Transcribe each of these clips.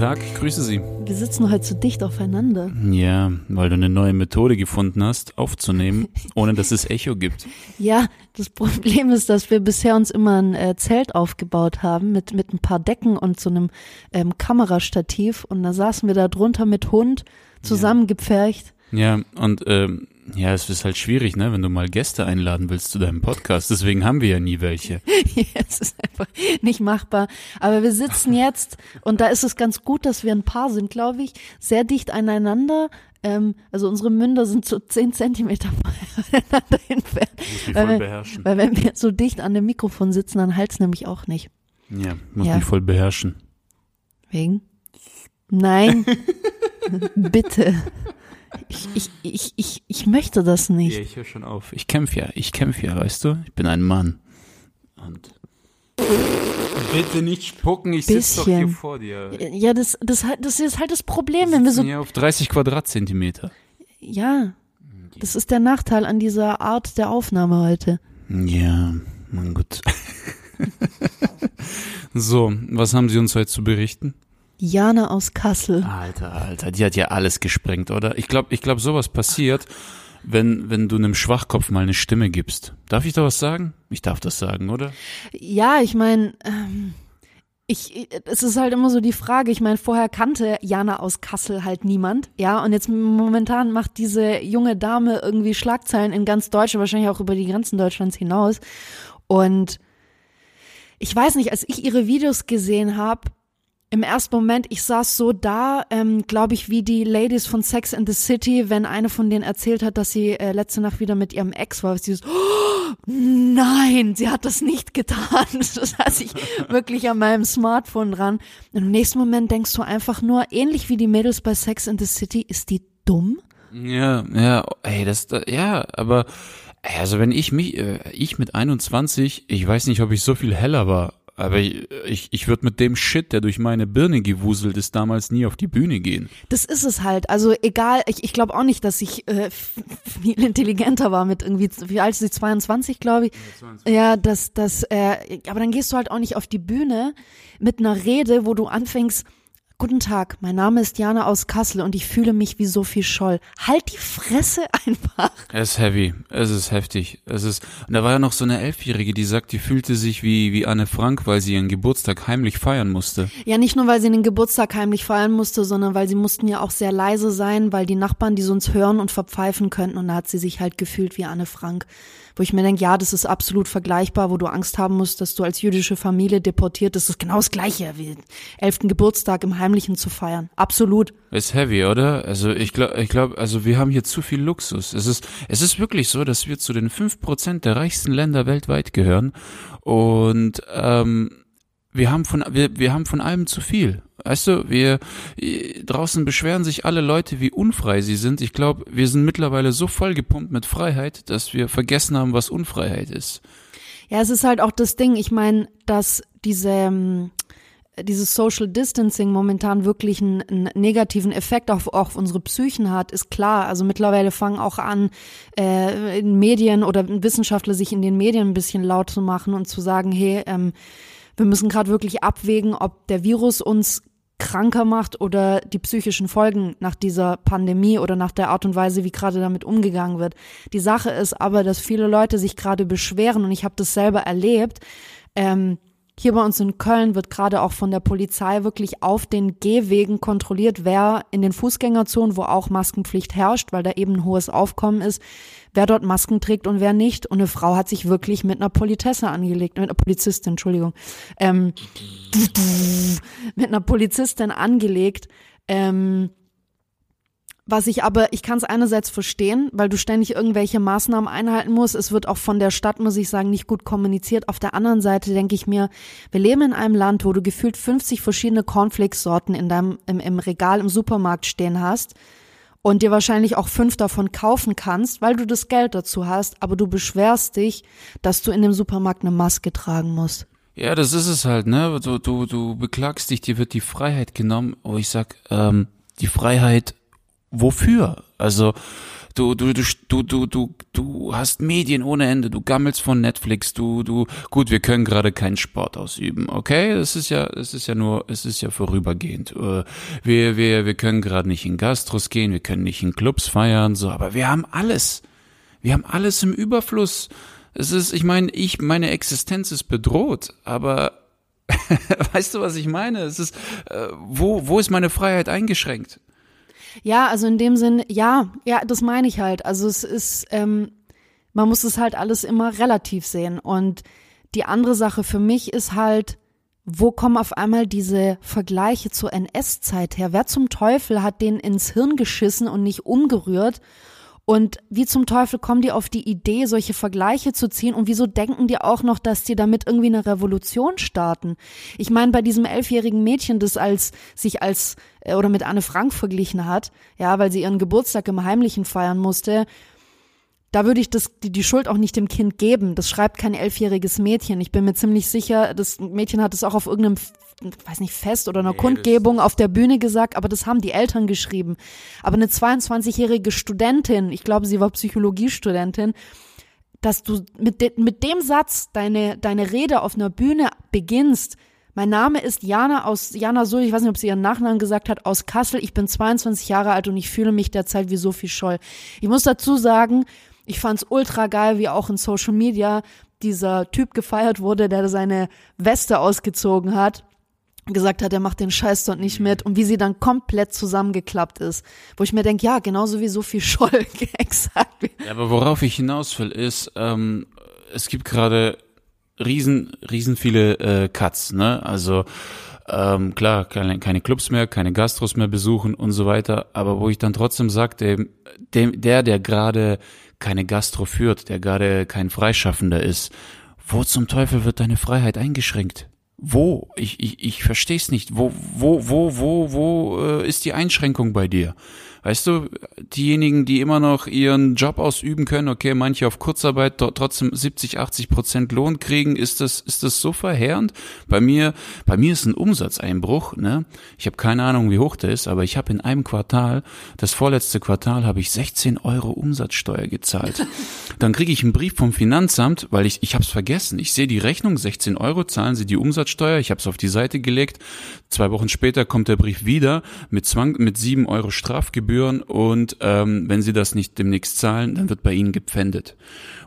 Tag, grüße Sie. wir sitzen heute zu dicht aufeinander. Ja, weil du eine neue Methode gefunden hast, aufzunehmen, ohne dass es Echo gibt. Ja, das Problem ist, dass wir bisher uns immer ein äh, Zelt aufgebaut haben mit, mit ein paar Decken und so einem ähm, Kamerastativ und da saßen wir da drunter mit Hund zusammengepfercht. Ja, und ähm, ja, es ist halt schwierig, ne, wenn du mal Gäste einladen willst zu deinem Podcast. Deswegen haben wir ja nie welche. es ist einfach nicht machbar. Aber wir sitzen jetzt und da ist es ganz gut, dass wir ein Paar sind, glaube ich, sehr dicht aneinander. Ähm, also unsere Münder sind so zehn Zentimeter voneinander entfernt. Weil voll wir, beherrschen. weil wenn wir so dicht an dem Mikrofon sitzen, dann halt's nämlich auch nicht. Ja, muss Ja. mich voll beherrschen. Wegen? Nein. Bitte. Ich, ich, ich, ich, ich möchte das nicht. Ja, ich höre schon auf. Ich kämpfe ja, ich kämpfe ja, weißt du? Ich bin ein Mann. Und bitte nicht spucken, ich sitze doch hier vor dir. Ja, das, das, halt- das ist halt das Problem, wenn wir so. ja auf 30 Quadratzentimeter. Ja. Das ist der Nachteil an dieser Art der Aufnahme heute. Ja, mein Gott. so, was haben Sie uns heute zu berichten? Jana aus Kassel. Alter, Alter, die hat ja alles gesprengt, oder? Ich glaube, ich glaube, sowas passiert, wenn, wenn du einem Schwachkopf mal eine Stimme gibst. Darf ich da was sagen? Ich darf das sagen, oder? Ja, ich meine, ähm, ich, es ist halt immer so die Frage, ich meine, vorher kannte Jana aus Kassel halt niemand, ja, und jetzt momentan macht diese junge Dame irgendwie Schlagzeilen in ganz Deutschland, wahrscheinlich auch über die Grenzen Deutschlands hinaus. Und ich weiß nicht, als ich ihre Videos gesehen habe, im ersten Moment, ich saß so da, ähm, glaube ich, wie die Ladies von Sex in the City, wenn eine von denen erzählt hat, dass sie äh, letzte Nacht wieder mit ihrem Ex war. Dieses, oh, nein, sie hat das nicht getan. Das saß ich wirklich an meinem Smartphone dran. Im nächsten Moment denkst du einfach nur, ähnlich wie die Mädels bei Sex in the City, ist die dumm? Ja, ja, ey, das, da- ja, aber, also wenn ich mich, äh, ich mit 21, ich weiß nicht, ob ich so viel heller war, aber ich, ich, ich würde mit dem Shit, der durch meine Birne gewuselt ist, damals nie auf die Bühne gehen. Das ist es halt. Also egal, ich, ich glaube auch nicht, dass ich äh, viel intelligenter war mit irgendwie, wie alt ist sie, 22, glaube ich. Ja, das, das, äh, aber dann gehst du halt auch nicht auf die Bühne mit einer Rede, wo du anfängst, Guten Tag, mein Name ist Jana aus Kassel und ich fühle mich wie Sophie Scholl. Halt die Fresse einfach. Es ist heavy, es ist heftig, es ist, und da war ja noch so eine Elfjährige, die sagt, die fühlte sich wie, wie Anne Frank, weil sie ihren Geburtstag heimlich feiern musste. Ja, nicht nur, weil sie den Geburtstag heimlich feiern musste, sondern weil sie mussten ja auch sehr leise sein, weil die Nachbarn, die sonst hören und verpfeifen könnten. Und da hat sie sich halt gefühlt wie Anne Frank. Wo ich mir denke, ja, das ist absolut vergleichbar, wo du Angst haben musst, dass du als jüdische Familie deportiert, das ist genau das Gleiche, wie elften Geburtstag im Heimlichen zu feiern. Absolut. Ist heavy, oder? Also ich glaube, ich glaube, also wir haben hier zu viel Luxus. Es ist, es ist wirklich so, dass wir zu den fünf Prozent der reichsten Länder weltweit gehören und ähm, wir haben von wir, wir haben von allem zu viel. Weißt du, wir äh, draußen beschweren sich alle Leute, wie unfrei sie sind. Ich glaube, wir sind mittlerweile so vollgepumpt mit Freiheit, dass wir vergessen haben, was Unfreiheit ist. Ja, es ist halt auch das Ding, ich meine, dass diese, ähm, dieses Social Distancing momentan wirklich einen, einen negativen Effekt auf, auf unsere Psychen hat, ist klar. Also mittlerweile fangen auch an, äh, in Medien oder Wissenschaftler sich in den Medien ein bisschen laut zu machen und zu sagen, hey, ähm, wir müssen gerade wirklich abwägen, ob der Virus uns kranker macht oder die psychischen Folgen nach dieser Pandemie oder nach der Art und Weise, wie gerade damit umgegangen wird. Die Sache ist aber, dass viele Leute sich gerade beschweren und ich habe das selber erlebt. Ähm, hier bei uns in Köln wird gerade auch von der Polizei wirklich auf den Gehwegen kontrolliert, wer in den Fußgängerzonen, wo auch Maskenpflicht herrscht, weil da eben ein hohes Aufkommen ist, wer dort Masken trägt und wer nicht. Und eine Frau hat sich wirklich mit einer Politesse angelegt, mit einer Polizistin, Entschuldigung, ähm, mit einer Polizistin angelegt, ähm, was ich aber, ich kann es einerseits verstehen, weil du ständig irgendwelche Maßnahmen einhalten musst. Es wird auch von der Stadt, muss ich sagen, nicht gut kommuniziert. Auf der anderen Seite denke ich mir, wir leben in einem Land, wo du gefühlt 50 verschiedene Cornflakes-Sorten in deinem, im, im Regal im Supermarkt stehen hast und dir wahrscheinlich auch fünf davon kaufen kannst, weil du das Geld dazu hast, aber du beschwerst dich, dass du in dem Supermarkt eine Maske tragen musst. Ja, das ist es halt, ne? Du, du, du beklagst dich, dir wird die Freiheit genommen, wo ich sag, ähm, die Freiheit wofür? Also du du du du du du du hast Medien ohne Ende, du gammelst von Netflix, du du gut, wir können gerade keinen Sport ausüben, okay? Es ist ja es ist ja nur es ist ja vorübergehend. Äh, wir wir wir können gerade nicht in Gastros gehen, wir können nicht in Clubs feiern, so, aber wir haben alles. Wir haben alles im Überfluss. Es ist, ich meine, ich meine Existenz ist bedroht, aber weißt du, was ich meine? Es ist, äh, wo, wo ist meine Freiheit eingeschränkt? Ja, also in dem Sinn, ja, ja, das meine ich halt. Also es ist, ähm, man muss es halt alles immer relativ sehen. Und die andere Sache für mich ist halt, wo kommen auf einmal diese Vergleiche zur NS-Zeit her? Wer zum Teufel hat den ins Hirn geschissen und nicht umgerührt? Und wie zum Teufel kommen die auf die Idee, solche Vergleiche zu ziehen? Und wieso denken die auch noch, dass die damit irgendwie eine Revolution starten? Ich meine, bei diesem elfjährigen Mädchen, das als sich als äh, oder mit Anne Frank verglichen hat, ja, weil sie ihren Geburtstag im Heimlichen feiern musste, da würde ich das, die, die Schuld auch nicht dem Kind geben. Das schreibt kein elfjähriges Mädchen. Ich bin mir ziemlich sicher, das Mädchen hat es auch auf irgendeinem, weiß nicht, Fest oder einer nee, Kundgebung auf der Bühne gesagt, aber das haben die Eltern geschrieben. Aber eine 22-jährige Studentin, ich glaube, sie war Psychologiestudentin, dass du mit, de, mit dem Satz deine, deine Rede auf einer Bühne beginnst, mein Name ist Jana aus Jana Sul, ich weiß nicht, ob sie ihren Nachnamen gesagt hat, aus Kassel. Ich bin 22 Jahre alt und ich fühle mich derzeit wie Sophie Scholl. Ich muss dazu sagen, ich fand's ultra geil, wie auch in Social Media dieser Typ gefeiert wurde, der seine Weste ausgezogen hat gesagt hat, er macht den Scheiß dort nicht mit und wie sie dann komplett zusammengeklappt ist. Wo ich mir denke, ja, genauso wie Sophie Scholl exakt. Ja, aber worauf ich hinaus will, ist, ähm, es gibt gerade riesen, riesen viele äh, Cuts, ne? Also ähm, klar, keine, keine Clubs mehr, keine Gastros mehr besuchen und so weiter, aber wo ich dann trotzdem sage, dem, dem, der, der gerade keine Gastro führt, der gerade kein Freischaffender ist, wo zum Teufel wird deine Freiheit eingeschränkt? Wo? Ich, ich, ich verstehe es nicht. Wo, wo, wo, wo, wo äh, ist die Einschränkung bei dir? Weißt du, diejenigen, die immer noch ihren Job ausüben können, okay, manche auf Kurzarbeit trotzdem 70, 80 Prozent Lohn kriegen, ist das, ist das so verheerend? Bei mir, bei mir ist ein Umsatzeinbruch, ne? Ich habe keine Ahnung, wie hoch der ist, aber ich habe in einem Quartal, das vorletzte Quartal, habe ich 16 Euro Umsatzsteuer gezahlt. Dann kriege ich einen Brief vom Finanzamt, weil ich, ich habe es vergessen. Ich sehe die Rechnung, 16 Euro zahlen sie die Umsatzsteuer, ich habe es auf die Seite gelegt. Zwei Wochen später kommt der Brief wieder mit Zwang, mit 7 Euro Strafgebühr Gebühren und ähm, wenn sie das nicht demnächst zahlen, dann wird bei ihnen gepfändet.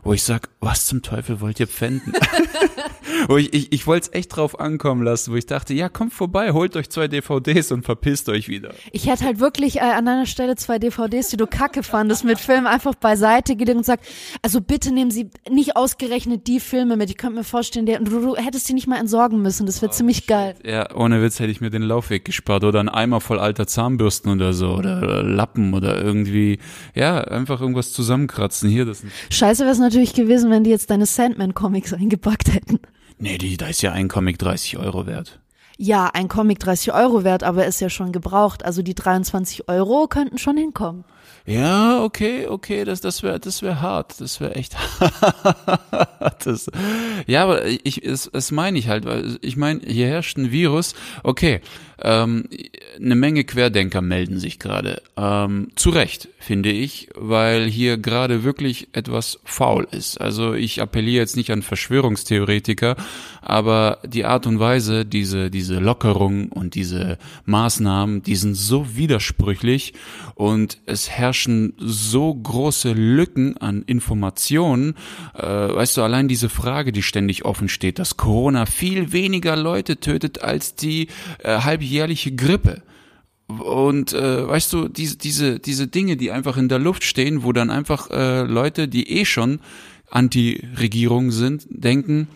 Wo ich sag, was zum Teufel wollt ihr pfänden? wo ich, ich, ich wollte es echt drauf ankommen lassen, wo ich dachte, ja, kommt vorbei, holt euch zwei DVDs und verpisst euch wieder. Ich hätte halt wirklich äh, an deiner Stelle zwei DVDs, die du kacke fandest, mit Filmen einfach beiseite gelegt und sagt, also bitte nehmen Sie nicht ausgerechnet die Filme mit. Ich könnte mir vorstellen, der, du, du hättest die nicht mal entsorgen müssen. Das wäre oh, ziemlich shit. geil. Ja, ohne Witz hätte ich mir den Laufweg gespart oder einen Eimer voll alter Zahnbürsten oder so oder Lappen oder irgendwie, ja, einfach irgendwas zusammenkratzen. Hier, das. Scheiße wäre es natürlich gewesen, wenn die jetzt deine Sandman-Comics eingepackt hätten. Nee, die, da ist ja ein Comic 30 Euro wert. Ja, ein Comic 30 Euro wert, aber ist ja schon gebraucht. Also die 23 Euro könnten schon hinkommen. Ja, okay, okay, das, das wäre, das wäre hart, das wäre echt hart. Das, ja, aber ich, es, es meine ich halt, weil ich meine, hier herrscht ein Virus. Okay, ähm, eine Menge Querdenker melden sich gerade. Ähm, zu Recht, finde ich, weil hier gerade wirklich etwas faul ist. Also ich appelliere jetzt nicht an Verschwörungstheoretiker, aber die Art und Weise, diese, diese Lockerung und diese Maßnahmen, die sind so widersprüchlich und es herrschen so große Lücken an Informationen. Äh, weißt du, allein diese Frage, die ständig offen steht, dass Corona viel weniger Leute tötet als die äh, halbjährliche Grippe. Und äh, weißt du, diese, diese, diese Dinge, die einfach in der Luft stehen, wo dann einfach äh, Leute, die eh schon Anti-Regierung sind, denken,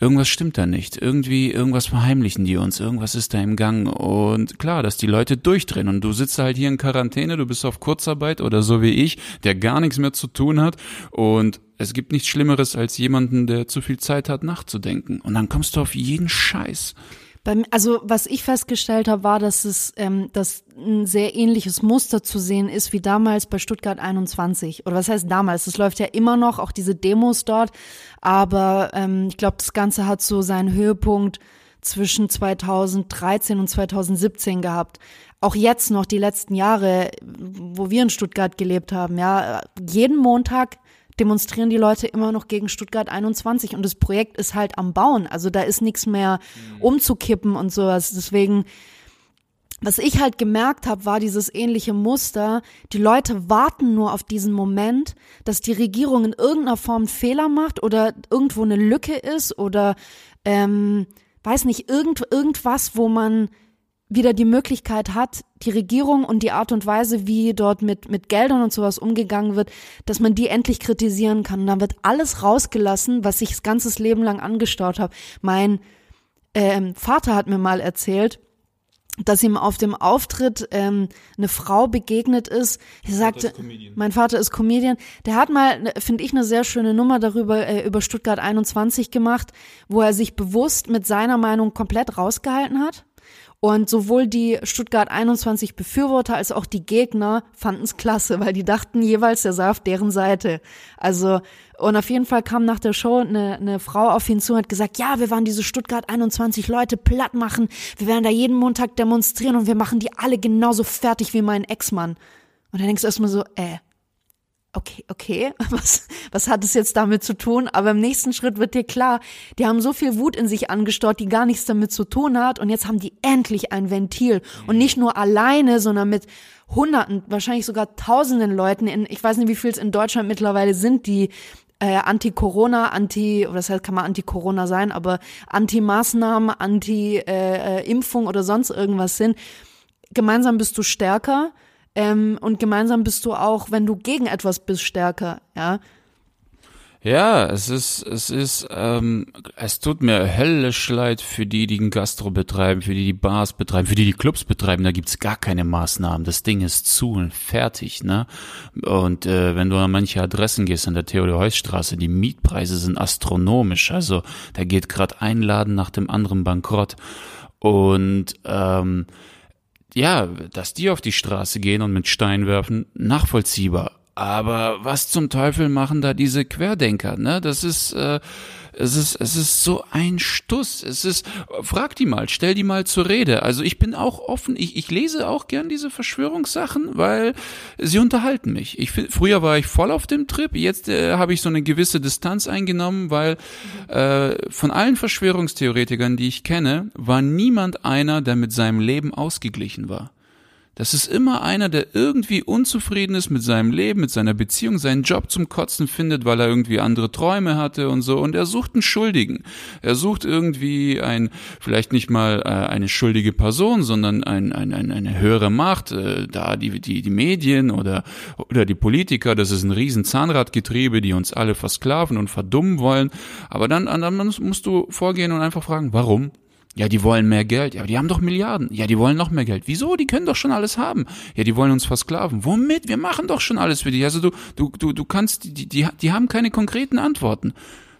irgendwas stimmt da nicht. Irgendwie, irgendwas verheimlichen die uns, irgendwas ist da im Gang. Und klar, dass die Leute durchdrehen und du sitzt halt hier in Quarantäne, du bist auf Kurzarbeit oder so wie ich, der gar nichts mehr zu tun hat und es gibt nichts Schlimmeres als jemanden, der zu viel Zeit hat nachzudenken. Und dann kommst du auf jeden Scheiß. Also was ich festgestellt habe, war, dass es ähm, dass ein sehr ähnliches Muster zu sehen ist wie damals bei Stuttgart 21. Oder was heißt damals? Es läuft ja immer noch, auch diese Demos dort. Aber ähm, ich glaube, das Ganze hat so seinen Höhepunkt zwischen 2013 und 2017 gehabt. Auch jetzt noch die letzten Jahre, wo wir in Stuttgart gelebt haben, ja, jeden Montag demonstrieren die Leute immer noch gegen Stuttgart 21 und das Projekt ist halt am Bauen. Also da ist nichts mehr mhm. umzukippen und sowas. Deswegen, was ich halt gemerkt habe, war dieses ähnliche Muster. Die Leute warten nur auf diesen Moment, dass die Regierung in irgendeiner Form Fehler macht oder irgendwo eine Lücke ist oder ähm, weiß nicht, irgend, irgendwas, wo man wieder die Möglichkeit hat, die Regierung und die Art und Weise, wie dort mit, mit Geldern und sowas umgegangen wird, dass man die endlich kritisieren kann. Und dann wird alles rausgelassen, was ich das ganze Leben lang angestaut habe. Mein ähm, Vater hat mir mal erzählt, dass ihm auf dem Auftritt ähm, eine Frau begegnet ist. Er sagte, mein Vater ist Comedian. Der hat mal, finde ich, eine sehr schöne Nummer darüber äh, über Stuttgart 21 gemacht, wo er sich bewusst mit seiner Meinung komplett rausgehalten hat und sowohl die Stuttgart 21 Befürworter als auch die Gegner fanden es klasse, weil die dachten jeweils, der sei auf deren Seite. Also, und auf jeden Fall kam nach der Show eine, eine Frau auf ihn zu und hat gesagt, ja, wir waren diese Stuttgart 21 Leute platt machen. Wir werden da jeden Montag demonstrieren und wir machen die alle genauso fertig wie mein Ex-Mann. Und dann denkst du erstmal so, äh, okay, okay, was, was hat es jetzt damit zu tun? Aber im nächsten Schritt wird dir klar, die haben so viel Wut in sich angestaut, die gar nichts damit zu tun hat. Und jetzt haben die endlich ein Ventil. Und nicht nur alleine, sondern mit Hunderten, wahrscheinlich sogar Tausenden Leuten. In, ich weiß nicht, wie viel es in Deutschland mittlerweile sind, die äh, Anti-Corona, Anti, oder das heißt, kann man Anti-Corona sein, aber Anti-Maßnahmen, Anti-Impfung äh, äh oder sonst irgendwas sind. Gemeinsam bist du stärker ähm, und gemeinsam bist du auch, wenn du gegen etwas bist, stärker, ja. Ja, es ist, es ist, ähm, es tut mir höllisch leid für die, die den Gastro betreiben, für die, die Bars betreiben, für die, die Clubs betreiben, da gibt's gar keine Maßnahmen. Das Ding ist zu und fertig, ne? Und äh, wenn du an manche Adressen gehst an der Theodor-Heuss-Straße, die Mietpreise sind astronomisch. Also da geht gerade ein Laden nach dem anderen bankrott. Und ähm, ja, dass die auf die Straße gehen und mit Stein werfen, nachvollziehbar. Aber was zum Teufel machen da diese Querdenker? Ne, das ist äh, es ist, es ist so ein Stuss. Es ist, frag die mal, stell die mal zur Rede. Also ich bin auch offen, ich, ich lese auch gern diese Verschwörungssachen, weil sie unterhalten mich. Ich, früher war ich voll auf dem Trip, jetzt äh, habe ich so eine gewisse Distanz eingenommen, weil äh, von allen Verschwörungstheoretikern, die ich kenne, war niemand einer, der mit seinem Leben ausgeglichen war. Das ist immer einer, der irgendwie unzufrieden ist mit seinem Leben, mit seiner Beziehung, seinen Job zum Kotzen findet, weil er irgendwie andere Träume hatte und so. Und er sucht einen Schuldigen. Er sucht irgendwie ein, vielleicht nicht mal äh, eine schuldige Person, sondern ein, ein, ein, eine höhere Macht, äh, da die, die, die Medien oder, oder die Politiker. Das ist ein riesen Zahnradgetriebe, die uns alle versklaven und verdummen wollen. Aber dann, dann musst du vorgehen und einfach fragen, warum? Ja, die wollen mehr Geld. Ja, die haben doch Milliarden. Ja, die wollen noch mehr Geld. Wieso? Die können doch schon alles haben. Ja, die wollen uns versklaven. Womit? Wir machen doch schon alles für dich. Also du, du, du, du kannst, die, die, die haben keine konkreten Antworten.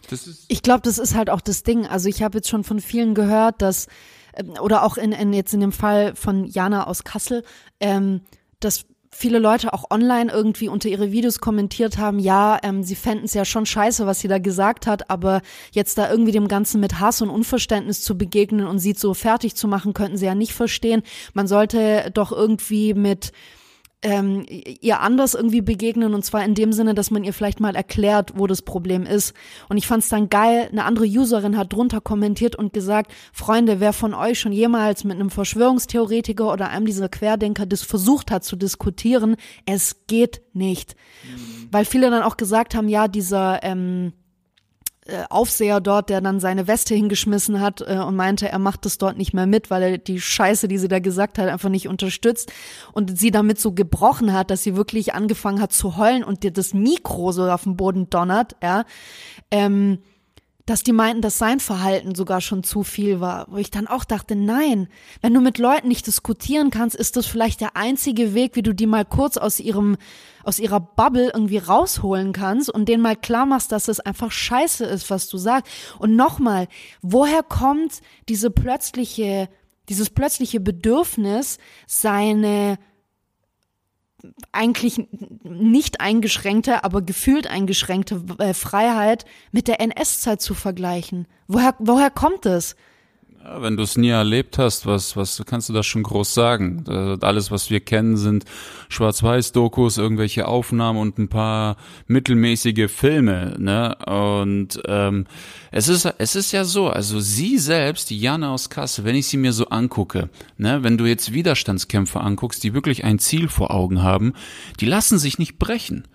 Das ist ich glaube, das ist halt auch das Ding. Also ich habe jetzt schon von vielen gehört, dass ähm, oder auch in, in jetzt in dem Fall von Jana aus Kassel, ähm, dass viele Leute auch online irgendwie unter ihre Videos kommentiert haben, ja, ähm, sie fänden es ja schon scheiße, was sie da gesagt hat, aber jetzt da irgendwie dem Ganzen mit Hass und Unverständnis zu begegnen und sie so fertig zu machen, könnten sie ja nicht verstehen. Man sollte doch irgendwie mit ähm, ihr anders irgendwie begegnen und zwar in dem Sinne, dass man ihr vielleicht mal erklärt, wo das Problem ist. Und ich fand es dann geil, eine andere Userin hat drunter kommentiert und gesagt, Freunde, wer von euch schon jemals mit einem Verschwörungstheoretiker oder einem dieser Querdenker das versucht hat zu diskutieren, es geht nicht. Mhm. Weil viele dann auch gesagt haben, ja, dieser ähm, äh, Aufseher dort, der dann seine Weste hingeschmissen hat äh, und meinte, er macht das dort nicht mehr mit, weil er die Scheiße, die sie da gesagt hat, einfach nicht unterstützt und sie damit so gebrochen hat, dass sie wirklich angefangen hat zu heulen und dir das Mikro so auf den Boden donnert, ja. Ähm, dass die meinten, dass sein Verhalten sogar schon zu viel war. Wo ich dann auch dachte, nein, wenn du mit Leuten nicht diskutieren kannst, ist das vielleicht der einzige Weg, wie du die mal kurz aus ihrem, aus ihrer Bubble irgendwie rausholen kannst und denen mal klar machst, dass es einfach scheiße ist, was du sagst. Und nochmal, woher kommt diese plötzliche, dieses plötzliche Bedürfnis, seine eigentlich nicht eingeschränkte, aber gefühlt eingeschränkte äh, Freiheit mit der NS-Zeit zu vergleichen. Woher, woher kommt es? Ja, wenn du es nie erlebt hast, was, was kannst du das schon groß sagen? Alles, was wir kennen, sind Schwarz-Weiß-Dokus, irgendwelche Aufnahmen und ein paar mittelmäßige Filme. Ne? Und ähm, es ist, es ist ja so, also sie selbst, die Jana aus Kassel, wenn ich sie mir so angucke, ne, wenn du jetzt Widerstandskämpfer anguckst, die wirklich ein Ziel vor Augen haben, die lassen sich nicht brechen.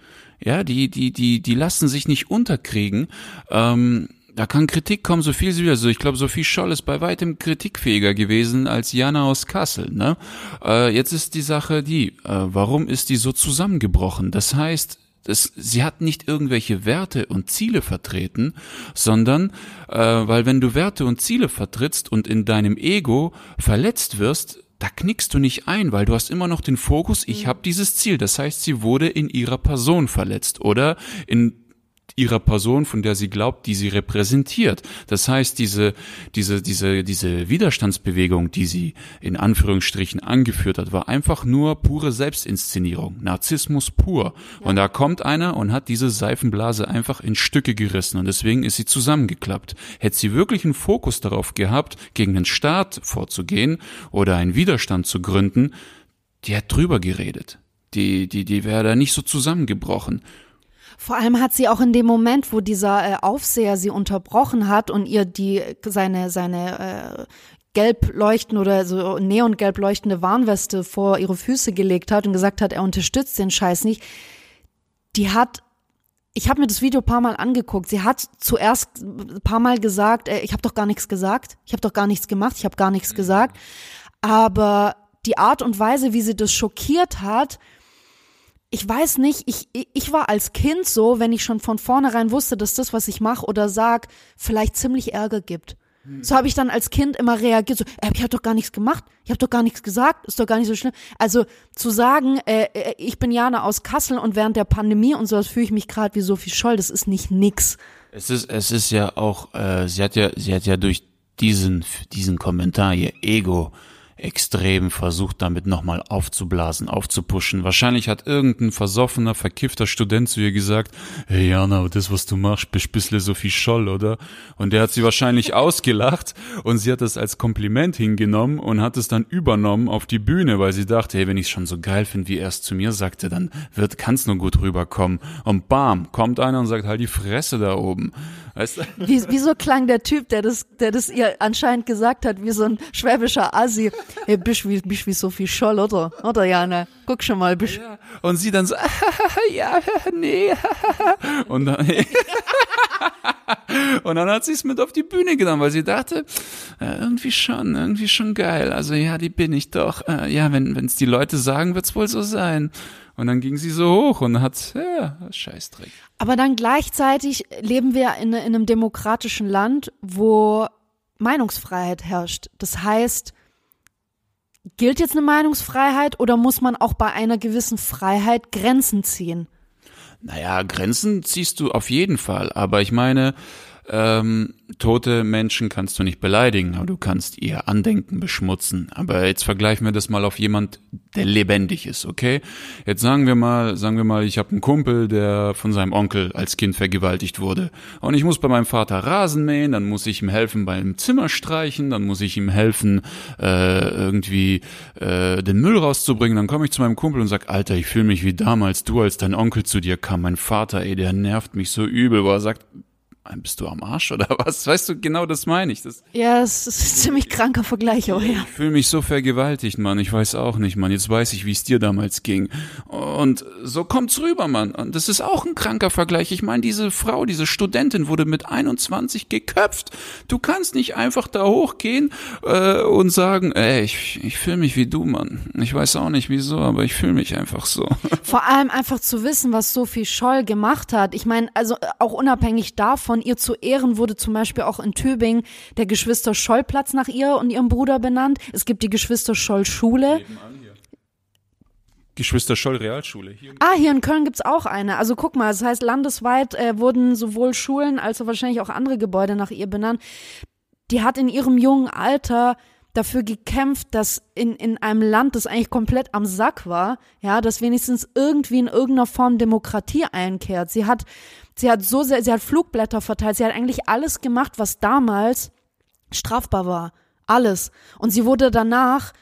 Ja, die, die, die, die lassen sich nicht unterkriegen. Ähm, da kann Kritik kommen, so viel sie will. Also ich glaube, Sophie Scholl ist bei weitem kritikfähiger gewesen als Jana aus Kassel. Ne? Äh, jetzt ist die Sache die, äh, warum ist die so zusammengebrochen? Das heißt, das, sie hat nicht irgendwelche Werte und Ziele vertreten, sondern äh, weil wenn du Werte und Ziele vertrittst und in deinem Ego verletzt wirst, da knickst du nicht ein, weil du hast immer noch den Fokus, ich mhm. habe dieses Ziel. Das heißt, sie wurde in ihrer Person verletzt oder in ihrer Person, von der sie glaubt, die sie repräsentiert. Das heißt, diese, diese, diese, diese Widerstandsbewegung, die sie in Anführungsstrichen angeführt hat, war einfach nur pure Selbstinszenierung. Narzissmus pur. Ja. Und da kommt einer und hat diese Seifenblase einfach in Stücke gerissen und deswegen ist sie zusammengeklappt. Hätte sie wirklich einen Fokus darauf gehabt, gegen den Staat vorzugehen oder einen Widerstand zu gründen, die hat drüber geredet. Die, die, die wäre da nicht so zusammengebrochen. Vor allem hat sie auch in dem Moment, wo dieser äh, Aufseher sie unterbrochen hat und ihr die seine seine äh, gelb leuchten oder so neongelb leuchtende Warnweste vor ihre Füße gelegt hat und gesagt hat, er unterstützt den Scheiß nicht. Die hat ich habe mir das Video paar Mal angeguckt. Sie hat zuerst ein paar Mal gesagt, äh, ich habe doch gar nichts gesagt. Ich habe doch gar nichts gemacht. Ich habe gar nichts gesagt. Aber die Art und Weise, wie sie das schockiert hat, ich weiß nicht, ich, ich war als Kind so, wenn ich schon von vornherein wusste, dass das, was ich mache oder sag, vielleicht ziemlich Ärger gibt. Hm. So habe ich dann als Kind immer reagiert, so, äh, ich habe doch gar nichts gemacht, ich habe doch gar nichts gesagt, ist doch gar nicht so schlimm. Also zu sagen, äh, äh ich bin Jana aus Kassel und während der Pandemie und sowas fühle ich mich gerade wie Sophie Scholl, das ist nicht nix. Es ist, es ist ja auch, äh, sie hat ja, sie hat ja durch diesen, diesen Kommentar ihr Ego extrem versucht, damit nochmal aufzublasen, aufzupuschen. Wahrscheinlich hat irgendein versoffener, verkiffter Student zu ihr gesagt, hey Jana, das, was du machst, bist bissle so viel Scholl, oder? Und der hat sie wahrscheinlich ausgelacht und sie hat das als Kompliment hingenommen und hat es dann übernommen auf die Bühne, weil sie dachte, hey, wenn ich es schon so geil finde, wie er es zu mir sagte, dann wird, kann's nur gut rüberkommen. Und bam, kommt einer und sagt, halt die Fresse da oben. Weißt du? Wie, wieso klang der Typ, der das, der das ihr anscheinend gesagt hat, wie so ein schwäbischer Assi. Hey, bist wie, bist wie Sophie Scholl, oder? Oder, Jana? Guck schon mal, bist. Ja. Und sie dann so, ja, nee. Und dann, und dann hat sie es mit auf die Bühne genommen, weil sie dachte, äh, irgendwie schon, irgendwie schon geil. Also ja, die bin ich doch. Äh, ja, wenn es die Leute sagen, wird's wohl so sein. Und dann ging sie so hoch und hat, ja, Scheißdreck. Aber dann gleichzeitig leben wir in, in einem demokratischen Land, wo Meinungsfreiheit herrscht. Das heißt, gilt jetzt eine Meinungsfreiheit oder muss man auch bei einer gewissen Freiheit Grenzen ziehen? Naja, Grenzen ziehst du auf jeden Fall. Aber ich meine, ähm, tote Menschen kannst du nicht beleidigen, aber du kannst ihr Andenken beschmutzen. Aber jetzt vergleichen wir das mal auf jemand, der lebendig ist, okay? Jetzt sagen wir mal, sagen wir mal, ich habe einen Kumpel, der von seinem Onkel als Kind vergewaltigt wurde. Und ich muss bei meinem Vater Rasen mähen, dann muss ich ihm helfen beim Zimmer streichen, dann muss ich ihm helfen, äh, irgendwie äh, den Müll rauszubringen. Dann komme ich zu meinem Kumpel und sag, Alter, ich fühle mich wie damals, du als dein Onkel zu dir kam. Mein Vater, ey, der nervt mich so übel, wo er sagt, bist du am Arsch oder was? Weißt du, genau das meine ich. Das, ja, es ist ein ziemlich kranker Vergleich, aber ja. Ich fühle mich so vergewaltigt, Mann. Ich weiß auch nicht, Mann. Jetzt weiß ich, wie es dir damals ging. Und so kommt's rüber, Mann. Und das ist auch ein kranker Vergleich. Ich meine, diese Frau, diese Studentin wurde mit 21 geköpft. Du kannst nicht einfach da hochgehen äh, und sagen, ey, ich, ich fühle mich wie du, Mann. Ich weiß auch nicht wieso, aber ich fühle mich einfach so. Vor allem einfach zu wissen, was Sophie Scholl gemacht hat. Ich meine, also auch unabhängig davon, von ihr zu Ehren wurde zum Beispiel auch in Tübingen der Geschwister Scholl-Platz nach ihr und ihrem Bruder benannt. Es gibt die Geschwister Scholl-Schule. Geschwister Scholl Realschule. Hier. Ah, hier in Köln gibt's auch eine. Also guck mal, das heißt, landesweit äh, wurden sowohl Schulen als auch wahrscheinlich auch andere Gebäude nach ihr benannt. Die hat in ihrem jungen Alter dafür gekämpft, dass in, in einem Land, das eigentlich komplett am Sack war, ja, dass wenigstens irgendwie in irgendeiner Form Demokratie einkehrt. Sie hat, sie hat so sehr, sie hat Flugblätter verteilt, sie hat eigentlich alles gemacht, was damals strafbar war. Alles. Und sie wurde danach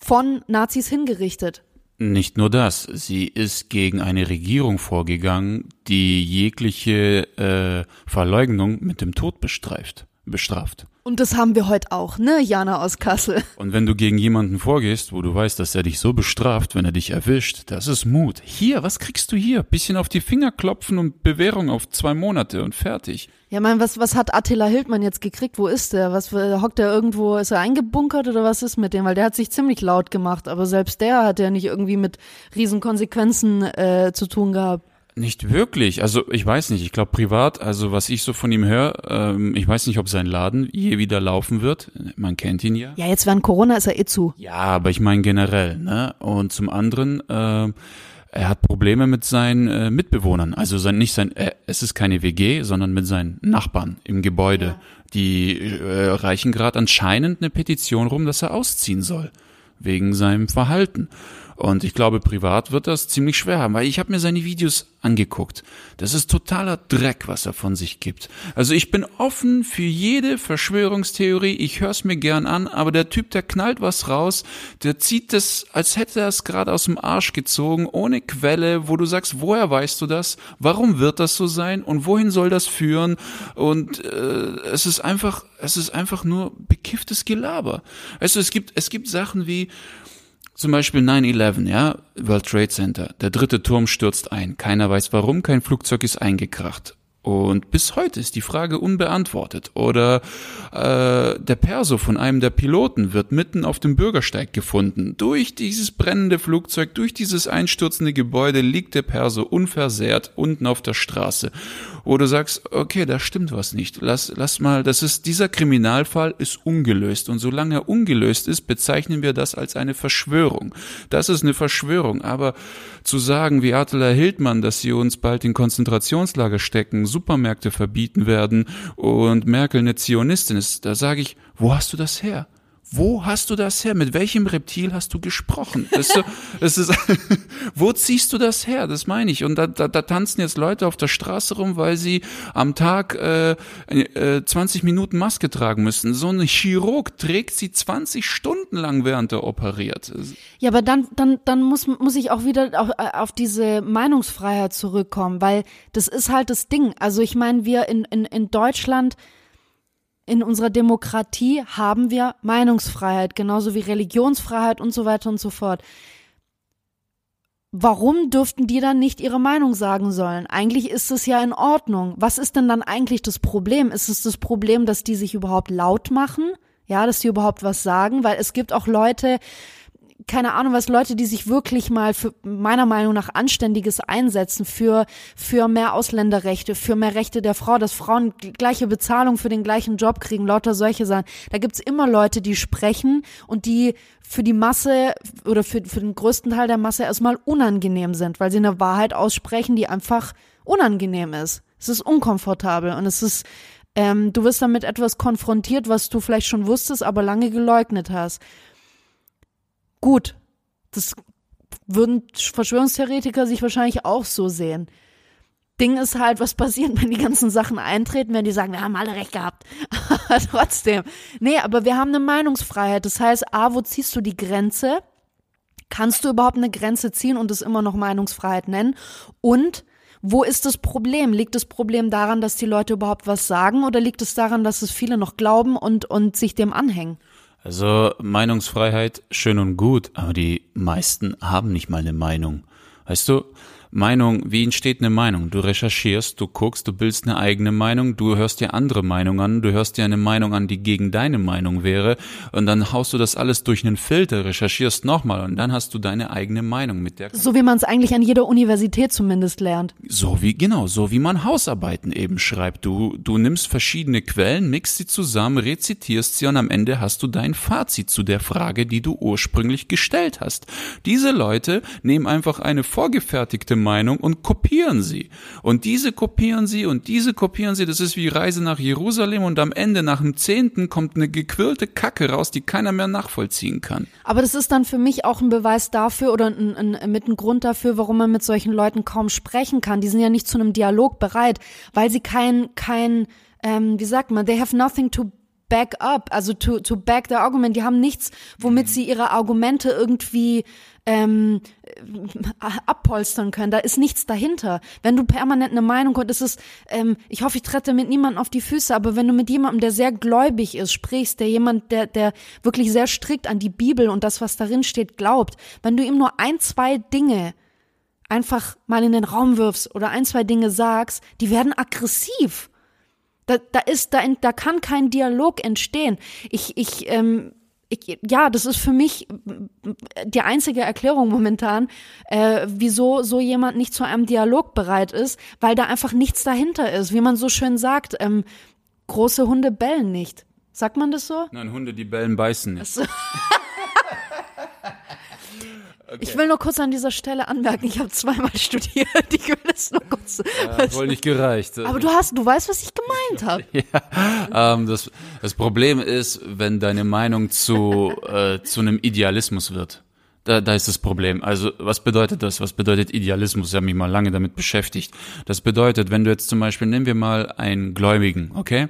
von Nazis hingerichtet. Nicht nur das, sie ist gegen eine Regierung vorgegangen, die jegliche äh, Verleugnung mit dem Tod bestreift, bestraft. Und das haben wir heute auch, ne, Jana aus Kassel. Und wenn du gegen jemanden vorgehst, wo du weißt, dass er dich so bestraft, wenn er dich erwischt, das ist Mut. Hier, was kriegst du hier? Bisschen auf die Finger klopfen und Bewährung auf zwei Monate und fertig. Ja, mein, was, was hat Attila Hildmann jetzt gekriegt? Wo ist der? Was hockt er irgendwo? Ist er eingebunkert oder was ist mit dem? Weil der hat sich ziemlich laut gemacht, aber selbst der hat ja nicht irgendwie mit Riesenkonsequenzen äh, zu tun gehabt. Nicht wirklich. Also ich weiß nicht. Ich glaube privat, also was ich so von ihm höre, ähm, ich weiß nicht, ob sein Laden je wieder laufen wird. Man kennt ihn ja. Ja, jetzt während Corona ist er eh zu. Ja, aber ich meine generell. Ne? Und zum anderen, äh, er hat Probleme mit seinen äh, Mitbewohnern. Also sein, nicht sein, äh, es ist keine WG, sondern mit seinen Nachbarn im Gebäude. Ja. Die äh, reichen gerade anscheinend eine Petition rum, dass er ausziehen soll wegen seinem Verhalten. Und ich glaube, privat wird das ziemlich schwer haben, weil ich habe mir seine Videos angeguckt. Das ist totaler Dreck, was er von sich gibt. Also ich bin offen für jede Verschwörungstheorie, ich höre es mir gern an, aber der Typ, der knallt was raus, der zieht das, als hätte er es gerade aus dem Arsch gezogen, ohne Quelle, wo du sagst, woher weißt du das? Warum wird das so sein? Und wohin soll das führen? Und äh, es ist einfach, es ist einfach nur bekifftes Gelaber. Also es gibt, es gibt Sachen wie, zum Beispiel 9-11, ja, World Trade Center. Der dritte Turm stürzt ein. Keiner weiß warum, kein Flugzeug ist eingekracht. Und bis heute ist die Frage unbeantwortet. Oder äh, der Perso von einem der Piloten wird mitten auf dem Bürgersteig gefunden. Durch dieses brennende Flugzeug, durch dieses einstürzende Gebäude liegt der Perso unversehrt unten auf der Straße. Du sagst, okay, da stimmt was nicht. Lass, lass mal, das ist, dieser Kriminalfall ist ungelöst. Und solange er ungelöst ist, bezeichnen wir das als eine Verschwörung. Das ist eine Verschwörung. Aber zu sagen, wie Attila Hildmann, dass sie uns bald in Konzentrationslager stecken, Supermärkte verbieten werden und Merkel eine Zionistin ist, da sage ich, wo hast du das her? Wo hast du das her? Mit welchem Reptil hast du gesprochen? Das ist, das ist, wo ziehst du das her? Das meine ich. Und da, da, da tanzen jetzt Leute auf der Straße rum, weil sie am Tag äh, äh, 20 Minuten Maske tragen müssen. So ein Chirurg trägt sie 20 Stunden lang, während er operiert. Ja, aber dann, dann, dann muss, muss ich auch wieder auf, auf diese Meinungsfreiheit zurückkommen, weil das ist halt das Ding. Also ich meine, wir in, in, in Deutschland in unserer Demokratie haben wir Meinungsfreiheit, genauso wie Religionsfreiheit und so weiter und so fort. Warum dürften die dann nicht ihre Meinung sagen sollen? Eigentlich ist es ja in Ordnung. Was ist denn dann eigentlich das Problem? Ist es das Problem, dass die sich überhaupt laut machen? Ja, dass die überhaupt was sagen? Weil es gibt auch Leute, keine Ahnung, was Leute, die sich wirklich mal für meiner Meinung nach Anständiges einsetzen, für, für mehr Ausländerrechte, für mehr Rechte der Frau, dass Frauen gleiche Bezahlung für den gleichen Job kriegen, lauter solche Sachen. Da gibt's immer Leute, die sprechen und die für die Masse oder für, für den größten Teil der Masse erstmal unangenehm sind, weil sie eine Wahrheit aussprechen, die einfach unangenehm ist. Es ist unkomfortabel und es ist, ähm, du wirst damit etwas konfrontiert, was du vielleicht schon wusstest, aber lange geleugnet hast. Gut, das würden Verschwörungstheoretiker sich wahrscheinlich auch so sehen. Ding ist halt, was passiert, wenn die ganzen Sachen eintreten, wenn die sagen, wir haben alle recht gehabt. Aber trotzdem. Nee, aber wir haben eine Meinungsfreiheit. Das heißt, A, wo ziehst du die Grenze? Kannst du überhaupt eine Grenze ziehen und es immer noch Meinungsfreiheit nennen? Und wo ist das Problem? Liegt das Problem daran, dass die Leute überhaupt was sagen oder liegt es daran, dass es viele noch glauben und, und sich dem anhängen? Also Meinungsfreiheit schön und gut, aber die meisten haben nicht mal eine Meinung. Weißt du, Meinung, wie entsteht eine Meinung? Du recherchierst, du guckst, du bildest eine eigene Meinung, du hörst dir andere Meinungen an, du hörst dir eine Meinung an, die gegen deine Meinung wäre, und dann haust du das alles durch einen Filter, recherchierst nochmal, und dann hast du deine eigene Meinung mit der. So wie man es eigentlich an jeder Universität zumindest lernt. So wie, genau, so wie man Hausarbeiten eben schreibt. Du, du nimmst verschiedene Quellen, mixt sie zusammen, rezitierst sie, und am Ende hast du dein Fazit zu der Frage, die du ursprünglich gestellt hast. Diese Leute nehmen einfach eine vorgefertigte Meinung und kopieren sie. Und diese kopieren sie und diese kopieren sie. Das ist wie Reise nach Jerusalem und am Ende nach dem Zehnten kommt eine gequirlte Kacke raus, die keiner mehr nachvollziehen kann. Aber das ist dann für mich auch ein Beweis dafür oder ein, ein, mit ein Grund dafür, warum man mit solchen Leuten kaum sprechen kann. Die sind ja nicht zu einem Dialog bereit, weil sie kein, kein, ähm, wie sagt man, they have nothing to back up, also to, to back their argument. Die haben nichts, womit sie ihre Argumente irgendwie ähm, abpolstern können. Da ist nichts dahinter. Wenn du permanent eine Meinung ist es, ähm, ich hoffe, ich trete mit niemandem auf die Füße, aber wenn du mit jemandem, der sehr gläubig ist, sprichst, der jemand, der, der wirklich sehr strikt an die Bibel und das, was darin steht, glaubt, wenn du ihm nur ein, zwei Dinge einfach mal in den Raum wirfst oder ein, zwei Dinge sagst, die werden aggressiv. Da, da ist, da, da kann kein Dialog entstehen. Ich, ich, ähm, ich, ja, das ist für mich die einzige Erklärung momentan, äh, wieso so jemand nicht zu einem Dialog bereit ist, weil da einfach nichts dahinter ist. Wie man so schön sagt, ähm, große Hunde bellen nicht. Sagt man das so? Nein, Hunde, die bellen, beißen nicht. Okay. Ich will nur kurz an dieser Stelle anmerken, ich habe zweimal studiert. Ich will das nur kurz. Ja, wohl nicht gereicht. Aber du hast, du weißt, was ich gemeint habe. Ja, ähm, das, das Problem ist, wenn deine Meinung zu äh, zu einem Idealismus wird. Da, da ist das Problem. Also was bedeutet das? Was bedeutet Idealismus? Ich habe mich mal lange damit beschäftigt. Das bedeutet, wenn du jetzt zum Beispiel, nehmen wir mal einen Gläubigen, okay?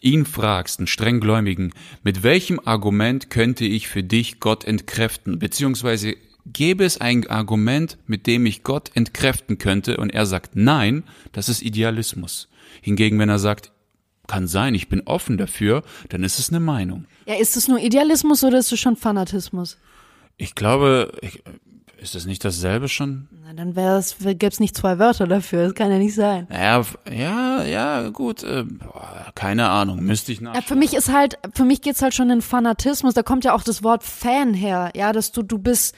ihn fragst, einen streng Gläubigen, mit welchem Argument könnte ich für dich Gott entkräften, beziehungsweise gäbe es ein Argument, mit dem ich Gott entkräften könnte, und er sagt nein, das ist Idealismus. Hingegen, wenn er sagt, kann sein, ich bin offen dafür, dann ist es eine Meinung. Ja, ist es nur Idealismus oder ist es schon Fanatismus? Ich glaube, ich, ist das nicht dasselbe schon? Na, dann wäre es, gäbe es nicht zwei Wörter dafür. Das kann ja nicht sein. Ja, ja, ja, gut. Äh, keine Ahnung, müsste ich nachschauen. Ja, für mich ist halt, für mich geht's halt schon in Fanatismus. Da kommt ja auch das Wort Fan her. Ja, dass du, du bist,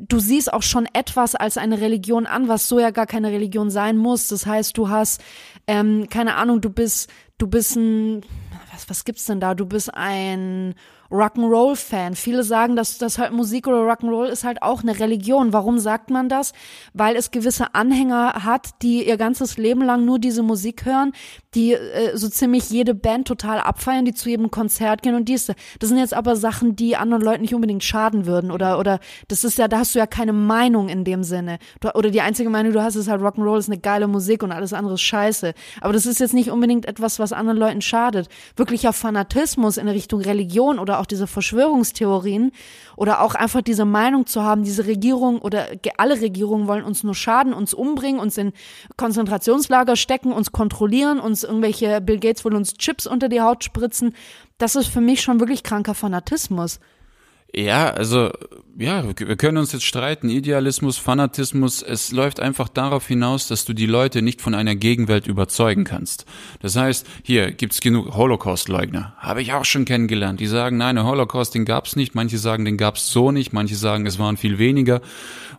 du siehst auch schon etwas als eine Religion an, was so ja gar keine Religion sein muss. Das heißt, du hast, ähm, keine Ahnung, du bist, du bist ein, was, was gibt's denn da? Du bist ein Rock'n'Roll-Fan. Viele sagen, dass das halt Musik oder Rock'n'Roll ist halt auch eine Religion. Warum sagt man das? Weil es gewisse Anhänger hat, die ihr ganzes Leben lang nur diese Musik hören, die äh, so ziemlich jede Band total abfeiern, die zu jedem Konzert gehen und dies. Das sind jetzt aber Sachen, die anderen Leuten nicht unbedingt schaden würden oder oder das ist ja, da hast du ja keine Meinung in dem Sinne. Du, oder die einzige Meinung, die du hast, ist halt Rock'n'Roll ist eine geile Musik und alles andere ist scheiße. Aber das ist jetzt nicht unbedingt etwas, was anderen Leuten schadet. Wirklicher Fanatismus in Richtung Religion oder auch diese Verschwörungstheorien oder auch einfach diese Meinung zu haben, diese Regierung oder alle Regierungen wollen uns nur schaden, uns umbringen, uns in Konzentrationslager stecken, uns kontrollieren, uns irgendwelche Bill Gates wollen uns Chips unter die Haut spritzen. Das ist für mich schon wirklich kranker Fanatismus. Ja, also ja, wir können uns jetzt streiten, Idealismus, Fanatismus, es läuft einfach darauf hinaus, dass du die Leute nicht von einer Gegenwelt überzeugen kannst. Das heißt, hier gibt's genug Holocaust-Leugner, habe ich auch schon kennengelernt, die sagen, nein, der Holocaust, den gab's nicht, manche sagen, den gab's so nicht, manche sagen, es waren viel weniger,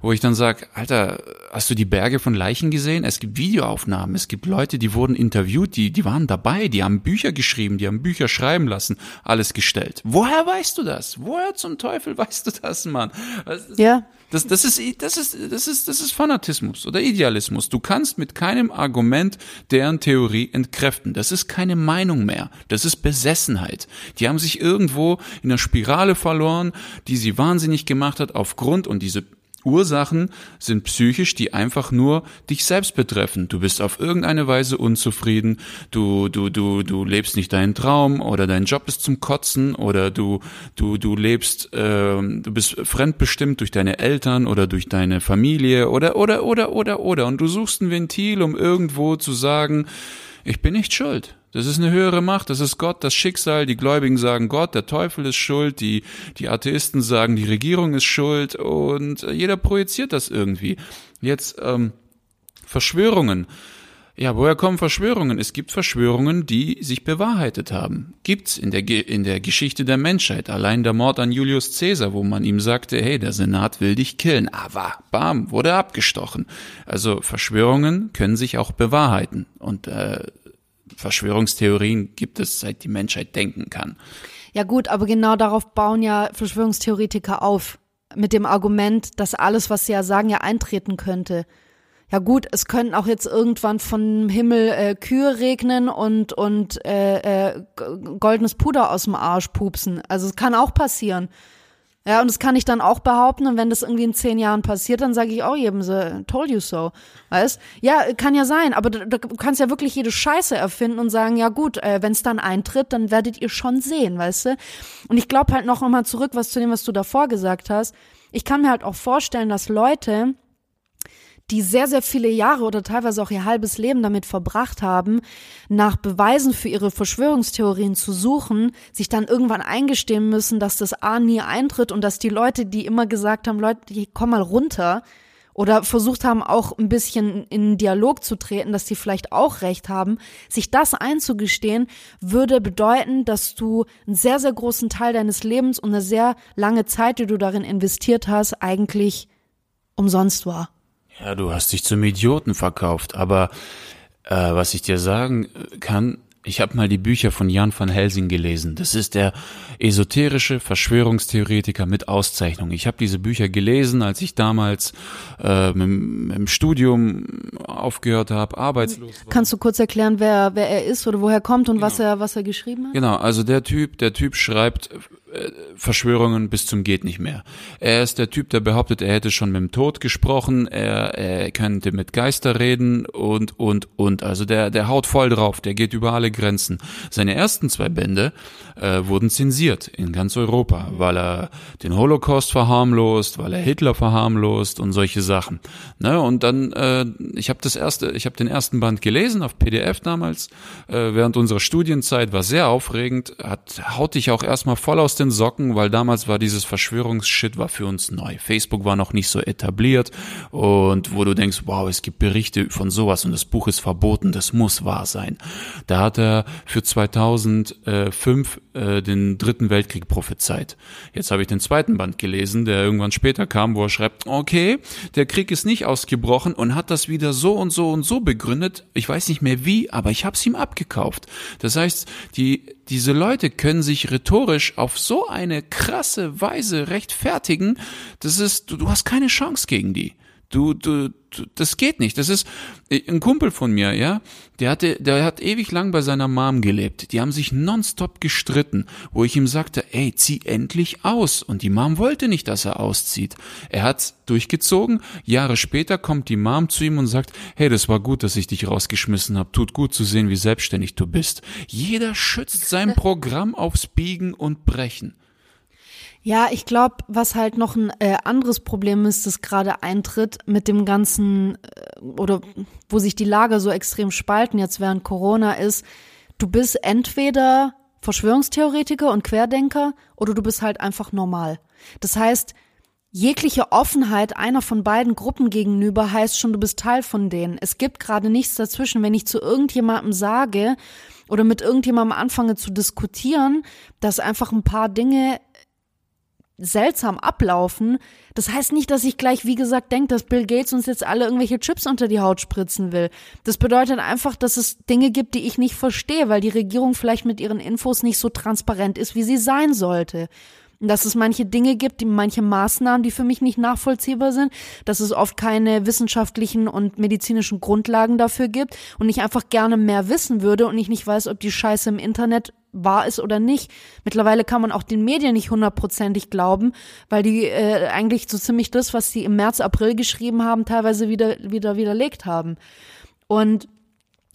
wo ich dann sage, Alter, hast du die Berge von Leichen gesehen? Es gibt Videoaufnahmen, es gibt Leute, die wurden interviewt, die, die waren dabei, die haben Bücher geschrieben, die haben Bücher schreiben lassen, alles gestellt. Woher weißt du das? Woher zum Teufel weißt du das, Mann? Das, ja. Das, das, ist, das, ist, das, ist, das ist Fanatismus oder Idealismus. Du kannst mit keinem Argument deren Theorie entkräften. Das ist keine Meinung mehr. Das ist Besessenheit. Die haben sich irgendwo in einer Spirale verloren, die sie wahnsinnig gemacht hat aufgrund, und diese Ursachen sind psychisch, die einfach nur dich selbst betreffen. Du bist auf irgendeine Weise unzufrieden, du, du, du, du lebst nicht deinen Traum oder dein Job ist zum Kotzen oder du, du, du lebst, äh, du bist fremdbestimmt durch deine Eltern oder durch deine Familie oder, oder, oder, oder, oder. Und du suchst ein Ventil, um irgendwo zu sagen, ich bin nicht schuld. Das ist eine höhere Macht, das ist Gott, das Schicksal. Die Gläubigen sagen Gott, der Teufel ist schuld, die, die Atheisten sagen, die Regierung ist schuld und jeder projiziert das irgendwie. Jetzt, ähm, Verschwörungen. Ja, woher kommen Verschwörungen? Es gibt Verschwörungen, die sich bewahrheitet haben. Gibt's in der, in der Geschichte der Menschheit. Allein der Mord an Julius Caesar, wo man ihm sagte, hey, der Senat will dich killen. Aber, bam, wurde abgestochen. Also Verschwörungen können sich auch bewahrheiten. Und äh, Verschwörungstheorien gibt es, seit die Menschheit denken kann. Ja gut, aber genau darauf bauen ja Verschwörungstheoretiker auf. Mit dem Argument, dass alles, was sie ja sagen, ja eintreten könnte. Ja gut, es könnten auch jetzt irgendwann vom Himmel äh, Kühe regnen und und äh, äh, goldenes Puder aus dem Arsch pupsen. Also es kann auch passieren. Ja, und das kann ich dann auch behaupten. Und wenn das irgendwie in zehn Jahren passiert, dann sage ich auch jedem so, told you so. Weißt? Ja, kann ja sein, aber du, du kannst ja wirklich jede Scheiße erfinden und sagen, ja gut, äh, wenn es dann eintritt, dann werdet ihr schon sehen, weißt du? Und ich glaube halt noch einmal zurück, was zu dem, was du davor gesagt hast. Ich kann mir halt auch vorstellen, dass Leute, die sehr, sehr viele Jahre oder teilweise auch ihr halbes Leben damit verbracht haben, nach Beweisen für ihre Verschwörungstheorien zu suchen, sich dann irgendwann eingestehen müssen, dass das A nie eintritt und dass die Leute, die immer gesagt haben, Leute, komm mal runter, oder versucht haben, auch ein bisschen in Dialog zu treten, dass die vielleicht auch recht haben, sich das einzugestehen, würde bedeuten, dass du einen sehr, sehr großen Teil deines Lebens und eine sehr lange Zeit, die du darin investiert hast, eigentlich umsonst war. Ja, du hast dich zum Idioten verkauft, aber äh, was ich dir sagen kann, ich habe mal die Bücher von Jan van Helsing gelesen. Das ist der esoterische Verschwörungstheoretiker mit Auszeichnung. Ich habe diese Bücher gelesen, als ich damals äh, im, im Studium aufgehört habe, arbeitslos war. Kannst du kurz erklären, wer wer er ist oder woher kommt und genau. was er was er geschrieben hat? Genau, also der Typ, der Typ schreibt äh, Verschwörungen bis zum geht nicht mehr. Er ist der Typ, der behauptet, er hätte schon mit dem Tod gesprochen, er, er könnte mit Geister reden und und und. Also der der haut voll drauf, der geht über alle Grenzen. Seine ersten zwei Bände äh, wurden zensiert in ganz Europa, weil er den Holocaust verharmlost, weil er Hitler verharmlost und solche Sachen. Ne? Und dann, äh, ich habe das erste, ich habe den ersten Band gelesen auf PDF damals äh, während unserer Studienzeit, war sehr aufregend, hat haut dich auch erstmal voll aus den Socken, weil damals war dieses Verschwörungsshit war für uns neu. Facebook war noch nicht so etabliert und wo du denkst, wow, es gibt Berichte von sowas und das Buch ist verboten, das muss wahr sein. Da hat er für 2005 äh, den dritten Weltkrieg prophezeit. Jetzt habe ich den zweiten Band gelesen, der irgendwann später kam, wo er schreibt, okay, der Krieg ist nicht ausgebrochen und hat das wieder so und so und so begründet. Ich weiß nicht mehr wie, aber ich habe es ihm abgekauft. Das heißt, die diese Leute können sich rhetorisch auf so eine krasse Weise rechtfertigen, das ist, du, du hast keine Chance gegen die. Du, du, du, das geht nicht. Das ist äh, ein Kumpel von mir, ja. Der hatte, der hat ewig lang bei seiner Mom gelebt. Die haben sich nonstop gestritten, wo ich ihm sagte, ey, zieh endlich aus. Und die Mom wollte nicht, dass er auszieht. Er hat's durchgezogen. Jahre später kommt die Mom zu ihm und sagt, hey, das war gut, dass ich dich rausgeschmissen habe. Tut gut zu sehen, wie selbstständig du bist. Jeder schützt sein Programm aufs Biegen und Brechen. Ja, ich glaube, was halt noch ein äh, anderes Problem ist, das gerade eintritt mit dem ganzen äh, oder wo sich die Lager so extrem spalten jetzt während Corona ist, du bist entweder Verschwörungstheoretiker und Querdenker oder du bist halt einfach normal. Das heißt, jegliche Offenheit einer von beiden Gruppen gegenüber heißt schon, du bist Teil von denen. Es gibt gerade nichts dazwischen. Wenn ich zu irgendjemandem sage oder mit irgendjemandem anfange zu diskutieren, dass einfach ein paar Dinge seltsam ablaufen. Das heißt nicht, dass ich gleich, wie gesagt, denke, dass Bill Gates uns jetzt alle irgendwelche Chips unter die Haut spritzen will. Das bedeutet einfach, dass es Dinge gibt, die ich nicht verstehe, weil die Regierung vielleicht mit ihren Infos nicht so transparent ist, wie sie sein sollte dass es manche Dinge gibt, die, manche Maßnahmen, die für mich nicht nachvollziehbar sind, dass es oft keine wissenschaftlichen und medizinischen Grundlagen dafür gibt und ich einfach gerne mehr wissen würde und ich nicht weiß, ob die Scheiße im Internet wahr ist oder nicht. Mittlerweile kann man auch den Medien nicht hundertprozentig glauben, weil die äh, eigentlich so ziemlich das, was sie im März, April geschrieben haben, teilweise wieder, wieder widerlegt haben. Und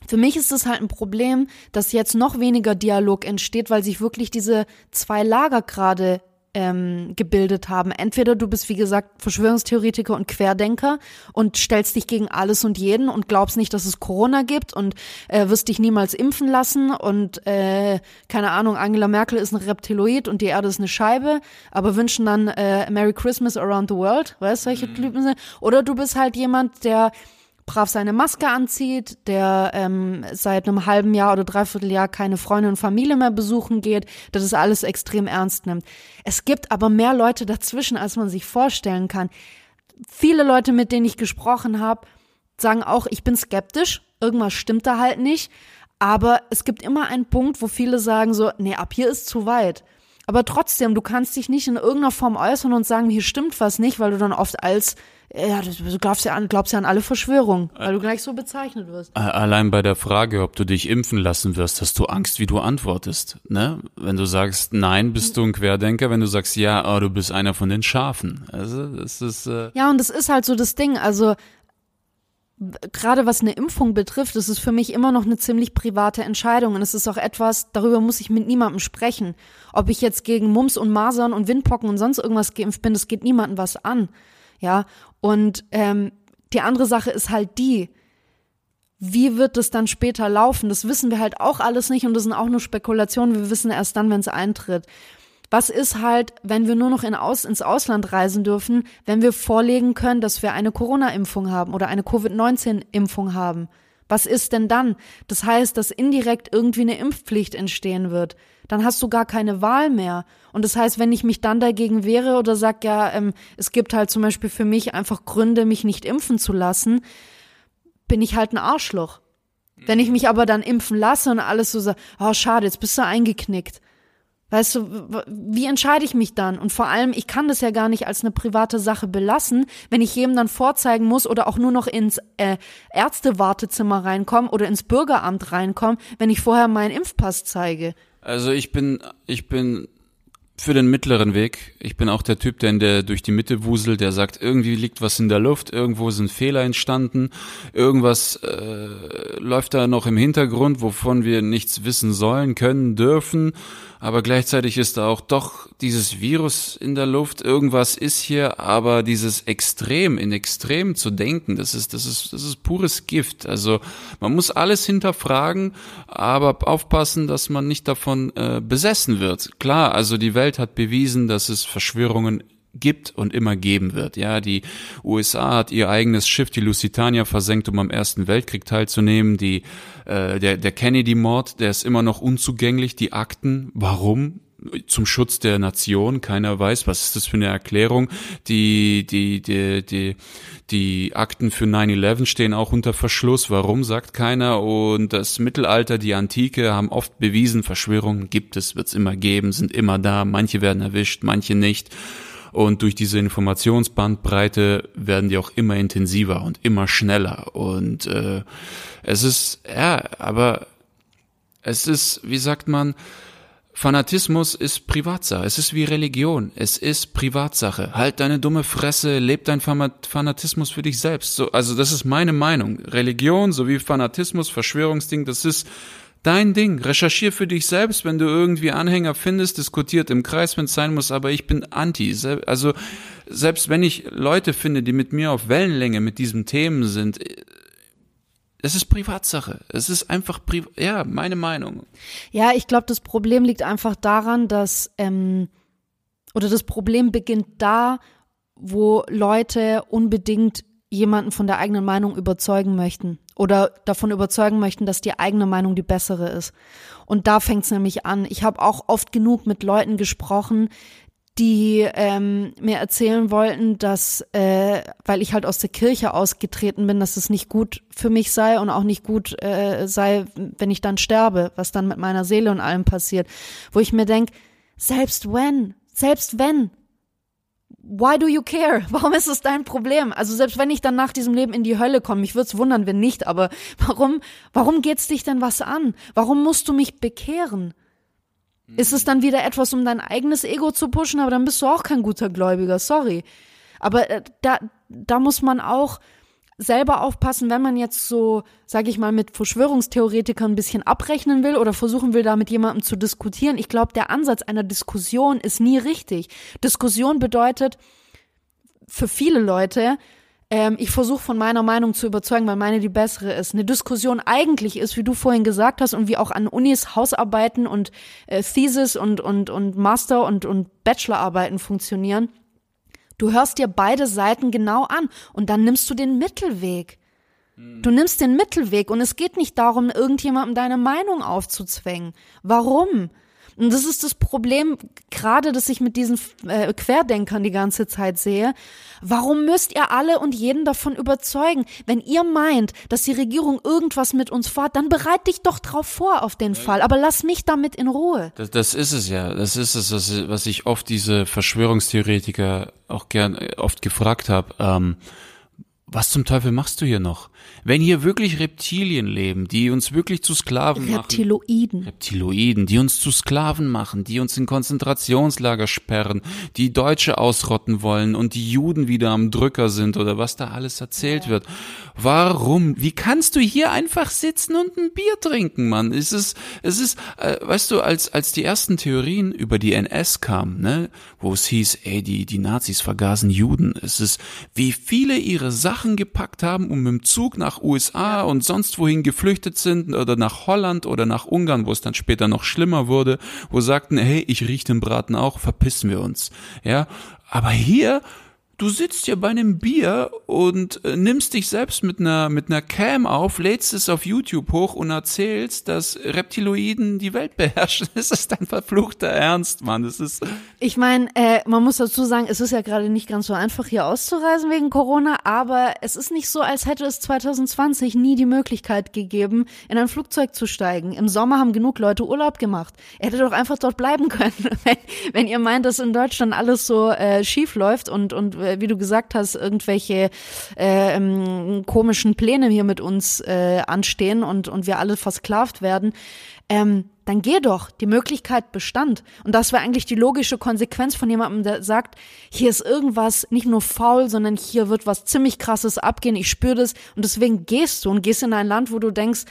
für mich ist es halt ein Problem, dass jetzt noch weniger Dialog entsteht, weil sich wirklich diese zwei Lager gerade ähm, gebildet haben. Entweder du bist, wie gesagt, Verschwörungstheoretiker und Querdenker und stellst dich gegen alles und jeden und glaubst nicht, dass es Corona gibt und äh, wirst dich niemals impfen lassen und äh, keine Ahnung, Angela Merkel ist ein Reptiloid und die Erde ist eine Scheibe, aber wünschen dann äh, Merry Christmas around the world, weißt du, solche mhm. Typen sind. Oder du bist halt jemand, der brav seine Maske anzieht, der ähm, seit einem halben Jahr oder dreiviertel Jahr keine Freunde und Familie mehr besuchen geht, der das alles extrem ernst nimmt. Es gibt aber mehr Leute dazwischen, als man sich vorstellen kann. Viele Leute, mit denen ich gesprochen habe, sagen auch, ich bin skeptisch, irgendwas stimmt da halt nicht. Aber es gibt immer einen Punkt, wo viele sagen so, nee, ab hier ist zu weit. Aber trotzdem, du kannst dich nicht in irgendeiner Form äußern und sagen, hier stimmt was nicht, weil du dann oft als ja, du glaubst ja an, glaubst ja an alle Verschwörungen, weil du gleich so bezeichnet wirst. Allein bei der Frage, ob du dich impfen lassen wirst, hast du Angst, wie du antwortest, ne? Wenn du sagst nein, bist du ein Querdenker, wenn du sagst ja, oh, du bist einer von den Schafen. Also, das ist äh Ja, und das ist halt so das Ding, also gerade was eine Impfung betrifft, ist es für mich immer noch eine ziemlich private Entscheidung und es ist auch etwas, darüber muss ich mit niemandem sprechen. Ob ich jetzt gegen Mumps und Masern und Windpocken und sonst irgendwas geimpft bin, das geht niemandem was an. Ja, und ähm, die andere Sache ist halt die, wie wird es dann später laufen? Das wissen wir halt auch alles nicht und das sind auch nur Spekulationen. Wir wissen erst dann, wenn es eintritt. Was ist halt, wenn wir nur noch in Aus, ins Ausland reisen dürfen, wenn wir vorlegen können, dass wir eine Corona-Impfung haben oder eine Covid-19-Impfung haben? Was ist denn dann? Das heißt, dass indirekt irgendwie eine Impfpflicht entstehen wird. Dann hast du gar keine Wahl mehr. Und das heißt, wenn ich mich dann dagegen wehre oder sag, ja, ähm, es gibt halt zum Beispiel für mich einfach Gründe, mich nicht impfen zu lassen, bin ich halt ein Arschloch. Wenn ich mich aber dann impfen lasse und alles so sagt, oh schade, jetzt bist du eingeknickt. Weißt du, wie entscheide ich mich dann? Und vor allem, ich kann das ja gar nicht als eine private Sache belassen, wenn ich jedem dann vorzeigen muss oder auch nur noch ins äh, Ärztewartezimmer reinkomme oder ins Bürgeramt reinkomme, wenn ich vorher meinen Impfpass zeige. Also ich bin, ich bin für den mittleren Weg. Ich bin auch der Typ, der in der durch die Mitte wuselt, der sagt, irgendwie liegt was in der Luft, irgendwo sind Fehler entstanden, irgendwas äh, läuft da noch im Hintergrund, wovon wir nichts wissen sollen, können, dürfen aber gleichzeitig ist da auch doch dieses Virus in der Luft. Irgendwas ist hier, aber dieses Extrem, in Extrem zu denken, das ist, das ist, das ist pures Gift. Also man muss alles hinterfragen, aber aufpassen, dass man nicht davon äh, besessen wird. Klar, also die Welt hat bewiesen, dass es Verschwörungen gibt und immer geben wird. Ja, die USA hat ihr eigenes Schiff, die Lusitania, versenkt, um am Ersten Weltkrieg teilzunehmen. Die, äh, der, der Kennedy-Mord, der ist immer noch unzugänglich. Die Akten, warum? Zum Schutz der Nation. Keiner weiß, was ist das für eine Erklärung. Die, die, die, die, die Akten für 9-11 stehen auch unter Verschluss. Warum, sagt keiner. Und das Mittelalter, die Antike haben oft bewiesen, Verschwörungen gibt es, wird es immer geben, sind immer da. Manche werden erwischt, manche nicht. Und durch diese Informationsbandbreite werden die auch immer intensiver und immer schneller. Und äh, es ist, ja, aber es ist, wie sagt man, Fanatismus ist Privatsache. Es ist wie Religion. Es ist Privatsache. Halt deine dumme Fresse, leb dein Fanatismus für dich selbst. So, also das ist meine Meinung. Religion sowie Fanatismus, Verschwörungsding, das ist Dein Ding. Recherchier für dich selbst, wenn du irgendwie Anhänger findest, diskutiert im Kreis, wenn es sein muss, aber ich bin anti. Also selbst wenn ich Leute finde, die mit mir auf Wellenlänge mit diesen Themen sind, es ist Privatsache. Es ist einfach, Pri ja, meine Meinung. Ja, ich glaube, das Problem liegt einfach daran, dass, ähm, oder das Problem beginnt da, wo Leute unbedingt jemanden von der eigenen Meinung überzeugen möchten oder davon überzeugen möchten, dass die eigene Meinung die bessere ist. Und da fängt es nämlich an. Ich habe auch oft genug mit Leuten gesprochen, die ähm, mir erzählen wollten, dass, äh, weil ich halt aus der Kirche ausgetreten bin, dass es nicht gut für mich sei und auch nicht gut äh, sei, wenn ich dann sterbe, was dann mit meiner Seele und allem passiert. Wo ich mir denk, selbst wenn, selbst wenn, why do you care? Warum ist es dein Problem? Also selbst wenn ich dann nach diesem Leben in die Hölle komme, mich würde es wundern, wenn nicht, aber warum, warum geht's dich denn was an? Warum musst du mich bekehren? Ist es dann wieder etwas, um dein eigenes Ego zu pushen, aber dann bist du auch kein guter Gläubiger, sorry. Aber äh, da, da muss man auch selber aufpassen, wenn man jetzt so, sage ich mal, mit Verschwörungstheoretikern ein bisschen abrechnen will oder versuchen will, da mit jemandem zu diskutieren. Ich glaube, der Ansatz einer Diskussion ist nie richtig. Diskussion bedeutet für viele Leute, ähm, ich versuche von meiner Meinung zu überzeugen, weil meine die bessere ist. Eine Diskussion eigentlich ist, wie du vorhin gesagt hast und wie auch an Unis Hausarbeiten und äh, Thesis und, und, und Master und, und Bachelorarbeiten funktionieren Du hörst dir beide Seiten genau an und dann nimmst du den Mittelweg. Du nimmst den Mittelweg und es geht nicht darum, irgendjemandem deine Meinung aufzuzwängen. Warum? Und das ist das Problem, gerade, dass ich mit diesen äh, Querdenkern die ganze Zeit sehe. Warum müsst ihr alle und jeden davon überzeugen? Wenn ihr meint, dass die Regierung irgendwas mit uns vorhat, dann bereit dich doch drauf vor auf den Fall. Aber lass mich damit in Ruhe. Das, das ist es ja. Das ist es, was, was ich oft diese Verschwörungstheoretiker auch gern äh, oft gefragt habe. Ähm, was zum Teufel machst du hier noch? Wenn hier wirklich Reptilien leben, die uns wirklich zu Sklaven Reptiloiden. machen. Reptiloiden. die uns zu Sklaven machen, die uns in Konzentrationslager sperren, die Deutsche ausrotten wollen und die Juden wieder am Drücker sind oder was da alles erzählt ja. wird. Warum? Wie kannst du hier einfach sitzen und ein Bier trinken, Mann? Es ist, es ist, äh, weißt du, als, als die ersten Theorien über die NS kamen, ne, wo es hieß, ey, die, die Nazis vergasen Juden, es ist, wie viele ihre Sachen gepackt haben, um mit dem Zug nach USA und sonst wohin geflüchtet sind oder nach Holland oder nach Ungarn, wo es dann später noch schlimmer wurde, wo sagten, hey, ich riech den Braten auch, verpissen wir uns. Ja, aber hier du sitzt hier bei einem Bier und äh, nimmst dich selbst mit einer mit einer Cam auf, lädst es auf YouTube hoch und erzählst, dass Reptiloiden die Welt beherrschen. Das ist dein verfluchter Ernst, Mann. Das ist. Ich meine, äh, man muss dazu sagen, es ist ja gerade nicht ganz so einfach hier auszureisen wegen Corona, aber es ist nicht so, als hätte es 2020 nie die Möglichkeit gegeben, in ein Flugzeug zu steigen. Im Sommer haben genug Leute Urlaub gemacht. Er hätte doch einfach dort bleiben können, wenn, wenn ihr meint, dass in Deutschland alles so äh, schief läuft und und äh, wie du gesagt hast, irgendwelche äh, ähm, komischen Pläne hier mit uns äh, anstehen und, und wir alle versklavt werden, ähm, dann geh doch. Die Möglichkeit bestand. Und das wäre eigentlich die logische Konsequenz von jemandem, der sagt, hier ist irgendwas nicht nur faul, sondern hier wird was ziemlich krasses abgehen, ich spüre das und deswegen gehst du und gehst in ein Land, wo du denkst,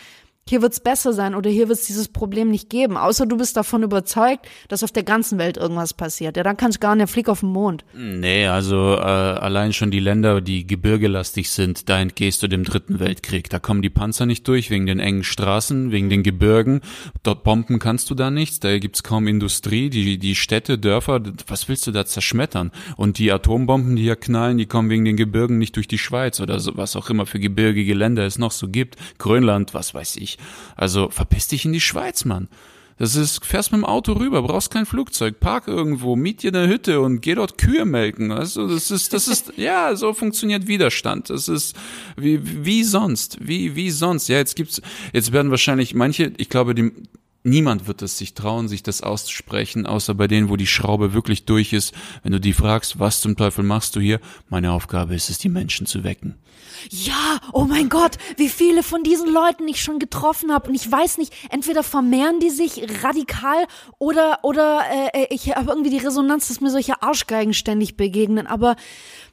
hier wird's besser sein oder hier wird's dieses Problem nicht geben. Außer du bist davon überzeugt, dass auf der ganzen Welt irgendwas passiert. Ja, dann kannst du gar nicht, flieg auf den Mond. Nee, also äh, allein schon die Länder, die gebirgelastig sind, da entgehst du dem dritten Weltkrieg. Da kommen die Panzer nicht durch, wegen den engen Straßen, wegen den Gebirgen. Dort bomben kannst du da nichts, da gibt's kaum Industrie, die, die Städte, Dörfer, was willst du da zerschmettern? Und die Atombomben, die hier knallen, die kommen wegen den Gebirgen nicht durch die Schweiz oder so, was auch immer für gebirgige Länder es noch so gibt. Grönland, was weiß ich. Also verpiss dich in die Schweiz, Mann. Das ist, fährst mit dem Auto rüber, brauchst kein Flugzeug, park irgendwo, miet dir eine Hütte und geh dort Kühe melken. Also das ist, das ist, ja, so funktioniert Widerstand. Das ist wie, wie sonst, wie, wie sonst. Ja, jetzt gibt's, jetzt werden wahrscheinlich manche, ich glaube, die, Niemand wird es sich trauen, sich das auszusprechen, außer bei denen, wo die Schraube wirklich durch ist. Wenn du die fragst, was zum Teufel machst du hier? Meine Aufgabe ist es, die Menschen zu wecken. Ja, oh mein Gott, wie viele von diesen Leuten ich schon getroffen habe. Und ich weiß nicht, entweder vermehren die sich radikal oder, oder äh, ich habe irgendwie die Resonanz, dass mir solche Arschgeigen ständig begegnen. Aber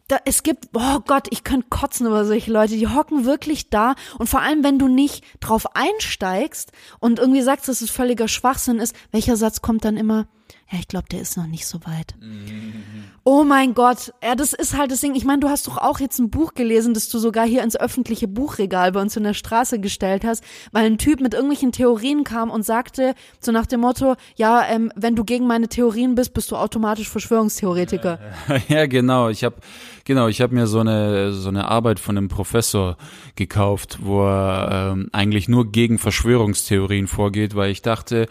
da, es gibt, oh Gott, ich könnte kotzen über solche Leute, die hocken wirklich da und vor allem, wenn du nicht drauf einsteigst und irgendwie sagst, dass es völliger Schwachsinn ist, welcher Satz kommt dann immer? Ja, ich glaube, der ist noch nicht so weit. Oh mein Gott, ja, das ist halt das Ding. Ich meine, du hast doch auch jetzt ein Buch gelesen, das du sogar hier ins öffentliche Buchregal bei uns in der Straße gestellt hast, weil ein Typ mit irgendwelchen Theorien kam und sagte, so nach dem Motto, ja, ähm, wenn du gegen meine Theorien bist, bist du automatisch Verschwörungstheoretiker. Ja, genau. Ich habe genau, ich habe mir so eine so eine Arbeit von einem Professor gekauft, wo er ähm, eigentlich nur gegen Verschwörungstheorien vorgeht, weil ich dachte,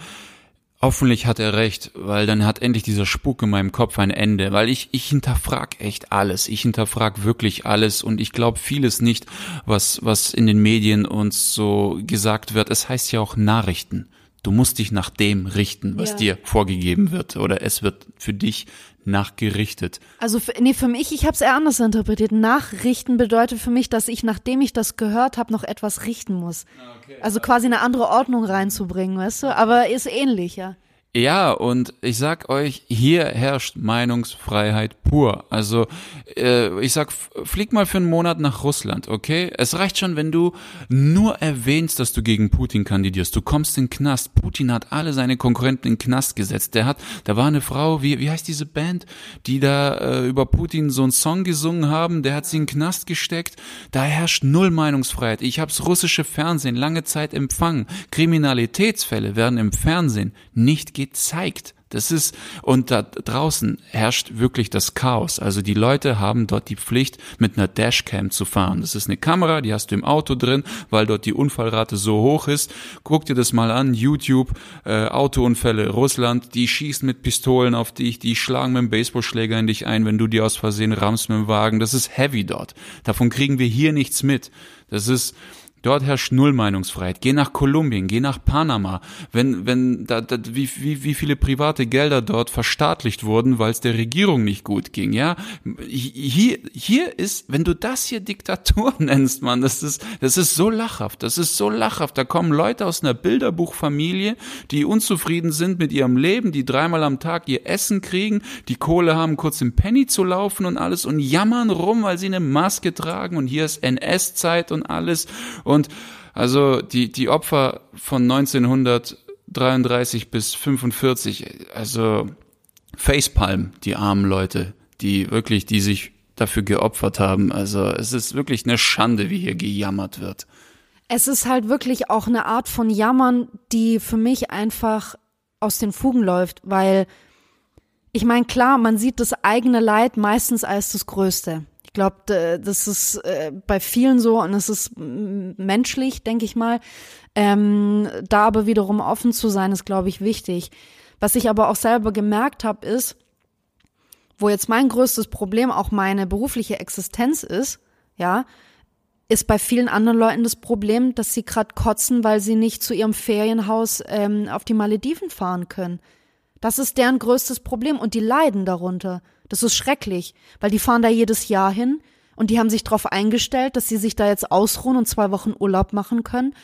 Hoffentlich hat er recht, weil dann hat endlich dieser Spuk in meinem Kopf ein Ende, weil ich, ich hinterfrag echt alles. Ich hinterfrag wirklich alles und ich glaube vieles nicht, was, was in den Medien uns so gesagt wird. Es heißt ja auch Nachrichten. Du musst dich nach dem richten, was ja. dir vorgegeben wird oder es wird für dich nachgerichtet. Also für, nee, für mich, ich habe es eher anders interpretiert. Nachrichten bedeutet für mich, dass ich, nachdem ich das gehört habe, noch etwas richten muss. Ah, okay. Also quasi eine andere Ordnung reinzubringen, weißt du? Aber ist ähnlich, ja. Ja, und ich sag euch, hier herrscht Meinungsfreiheit pur. Also äh, ich sag, flieg mal für einen Monat nach Russland, okay? Es reicht schon, wenn du nur erwähnst, dass du gegen Putin kandidierst. Du kommst in den Knast. Putin hat alle seine Konkurrenten in den Knast gesetzt. Der hat, da war eine Frau, wie, wie heißt diese Band, die da äh, über Putin so einen Song gesungen haben, der hat sie in den Knast gesteckt. Da herrscht null Meinungsfreiheit. Ich hab's russische Fernsehen lange Zeit empfangen. Kriminalitätsfälle werden im Fernsehen nicht gezeigt. Das ist, und da draußen herrscht wirklich das Chaos. Also die Leute haben dort die Pflicht, mit einer Dashcam zu fahren. Das ist eine Kamera, die hast du im Auto drin, weil dort die Unfallrate so hoch ist. Guck dir das mal an, YouTube, äh, Autounfälle, Russland, die schießen mit Pistolen auf dich, die schlagen mit dem Baseballschläger in dich ein, wenn du dir aus Versehen rammst mit dem Wagen. Das ist heavy dort. Davon kriegen wir hier nichts mit. Das ist, Dort herrscht null Meinungsfreiheit. Geh nach Kolumbien, geh nach Panama. Wenn, wenn, da, da, wie, wie, wie viele private Gelder dort verstaatlicht wurden, weil es der Regierung nicht gut ging, ja? Hier, hier ist, wenn du das hier Diktatur nennst, man, das ist, das ist so lachhaft. Das ist so lachhaft. Da kommen Leute aus einer Bilderbuchfamilie, die unzufrieden sind mit ihrem Leben, die dreimal am Tag ihr Essen kriegen, die Kohle haben, kurz im Penny zu laufen und alles und jammern rum, weil sie eine Maske tragen und hier ist NS-Zeit und alles. Und und also die, die Opfer von 1933 bis 45, also Facepalm, die armen Leute, die wirklich, die sich dafür geopfert haben. Also es ist wirklich eine Schande, wie hier gejammert wird. Es ist halt wirklich auch eine Art von Jammern, die für mich einfach aus den Fugen läuft, weil ich meine, klar, man sieht das eigene Leid meistens als das Größte glaube, das ist äh, bei vielen so und es ist menschlich, denke ich mal. Ähm, da aber wiederum offen zu sein, ist, glaube ich, wichtig. Was ich aber auch selber gemerkt habe, ist, wo jetzt mein größtes Problem auch meine berufliche Existenz ist, ja, ist bei vielen anderen Leuten das Problem, dass sie gerade kotzen, weil sie nicht zu ihrem Ferienhaus ähm, auf die Malediven fahren können. Das ist deren größtes Problem und die leiden darunter. Das ist schrecklich, weil die fahren da jedes Jahr hin und die haben sich darauf eingestellt, dass sie sich da jetzt ausruhen und zwei Wochen Urlaub machen können.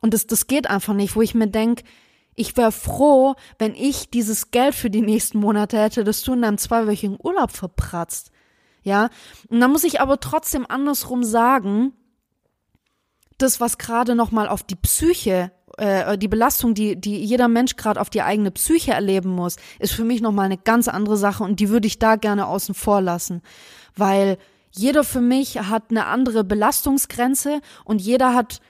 Und das, das geht einfach nicht, wo ich mir denk, ich wäre froh, wenn ich dieses Geld für die nächsten Monate hätte, dass du in deinem zweiwöchigen Urlaub verpratzt. Ja, und dann muss ich aber trotzdem andersrum sagen, das, was gerade nochmal auf die Psyche äh, die Belastung, die, die jeder Mensch gerade auf die eigene Psyche erleben muss, ist für mich nochmal eine ganz andere Sache und die würde ich da gerne außen vor lassen. Weil jeder für mich hat eine andere Belastungsgrenze und jeder hat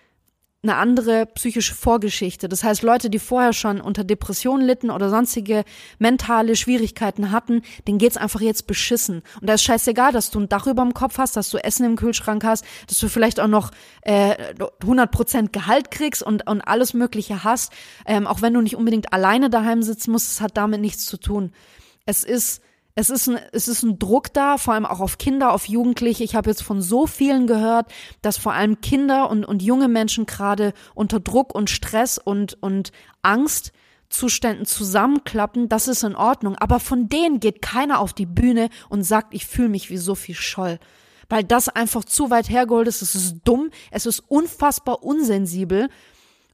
eine andere psychische Vorgeschichte. Das heißt, Leute, die vorher schon unter Depressionen litten oder sonstige mentale Schwierigkeiten hatten, denen geht's einfach jetzt beschissen. Und da ist scheißegal, dass du ein Dach über dem Kopf hast, dass du Essen im Kühlschrank hast, dass du vielleicht auch noch äh, 100% Gehalt kriegst und, und alles Mögliche hast. Ähm, auch wenn du nicht unbedingt alleine daheim sitzen musst, es hat damit nichts zu tun. Es ist es ist, ein, es ist ein Druck da, vor allem auch auf Kinder, auf Jugendliche. Ich habe jetzt von so vielen gehört, dass vor allem Kinder und, und junge Menschen gerade unter Druck und Stress und, und Angstzuständen zusammenklappen. Das ist in Ordnung. Aber von denen geht keiner auf die Bühne und sagt, ich fühle mich wie Sophie Scholl. Weil das einfach zu weit hergeholt ist. Es ist dumm. Es ist unfassbar unsensibel.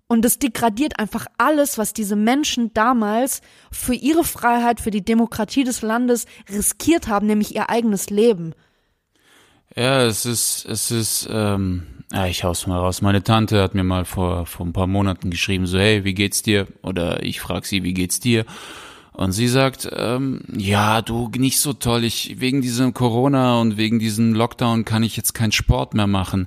Und es degradiert einfach alles, was diese Menschen damals für ihre Freiheit, für die Demokratie des Landes riskiert haben, nämlich ihr eigenes Leben. Ja, es ist, es ist, ähm, ja, ich hau's mal raus. Meine Tante hat mir mal vor, vor ein paar Monaten geschrieben, so, hey, wie geht's dir? Oder ich frag sie, wie geht's dir? Und sie sagt, ähm, ja, du, nicht so toll. Ich, wegen diesem Corona und wegen diesem Lockdown kann ich jetzt keinen Sport mehr machen.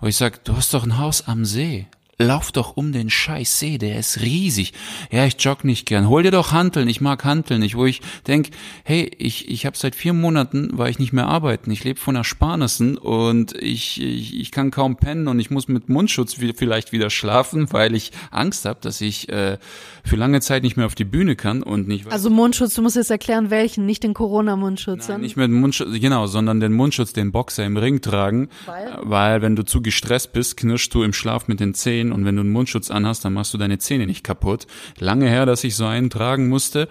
Wo ich sag, du hast doch ein Haus am See lauf doch um den scheiß See, der ist riesig. Ja, ich jogge nicht gern. Hol dir doch Hanteln, ich mag Hanteln nicht. Wo ich denk, hey, ich, ich habe seit vier Monaten, war ich nicht mehr arbeiten. Ich lebe von Ersparnissen und ich, ich, ich kann kaum pennen und ich muss mit Mundschutz vielleicht wieder schlafen, weil ich Angst habe, dass ich äh, für lange Zeit nicht mehr auf die Bühne kann und nicht. Also Mundschutz, du musst jetzt erklären, welchen, nicht den Corona-Mundschutz. Nein, nicht mit Mundschutz, genau, sondern den Mundschutz, den Boxer im Ring tragen. Weil? Weil wenn du zu gestresst bist, knirschst du im Schlaf mit den Zähnen und wenn du einen Mundschutz anhast, dann machst du deine Zähne nicht kaputt. Lange her, dass ich so einen tragen musste.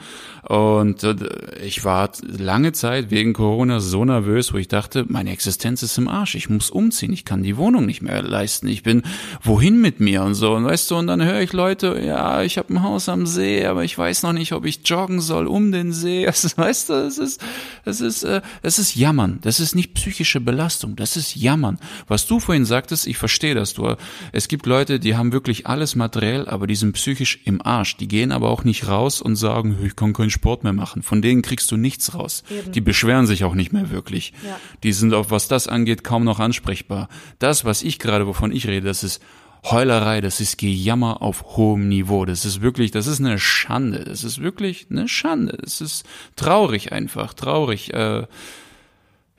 Und äh, ich war lange Zeit wegen Corona so nervös, wo ich dachte, meine Existenz ist im Arsch, ich muss umziehen, ich kann die Wohnung nicht mehr leisten, ich bin wohin mit mir und so. Und weißt du, und dann höre ich Leute, ja, ich habe ein Haus am See, aber ich weiß noch nicht, ob ich joggen soll um den See, also, weißt du, es ist, es ist, äh, es ist Jammern, das ist nicht psychische Belastung, das ist Jammern. Was du vorhin sagtest, ich verstehe das, du, es gibt Leute, die die haben wirklich alles materiell, aber die sind psychisch im Arsch. Die gehen aber auch nicht raus und sagen, ich kann keinen Sport mehr machen. Von denen kriegst du nichts raus. Eben. Die beschweren sich auch nicht mehr wirklich. Ja. Die sind auch, was das angeht, kaum noch ansprechbar. Das, was ich gerade, wovon ich rede, das ist Heulerei, das ist Gejammer auf hohem Niveau. Das ist wirklich, das ist eine Schande. Das ist wirklich eine Schande. Das ist traurig einfach, traurig. Äh,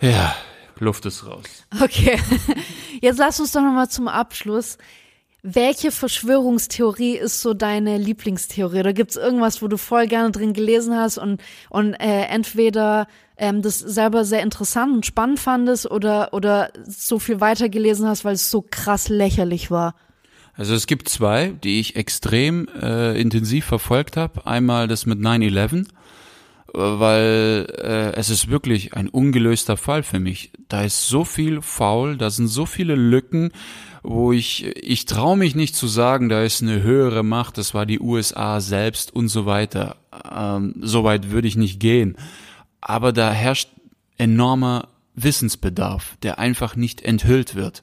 ja, Luft ist raus. Okay, jetzt lass uns doch nochmal zum Abschluss. Welche Verschwörungstheorie ist so deine Lieblingstheorie? Oder gibt's irgendwas, wo du voll gerne drin gelesen hast und, und äh, entweder ähm, das selber sehr interessant und spannend fandest oder, oder so viel weitergelesen hast, weil es so krass lächerlich war? Also es gibt zwei, die ich extrem äh, intensiv verfolgt habe. Einmal das mit 9-11, weil äh, es ist wirklich ein ungelöster Fall für mich. Da ist so viel faul, da sind so viele Lücken, wo ich, ich traue mich nicht zu sagen, da ist eine höhere Macht, das war die USA selbst und so weiter. Ähm, so weit würde ich nicht gehen. Aber da herrscht enormer Wissensbedarf, der einfach nicht enthüllt wird.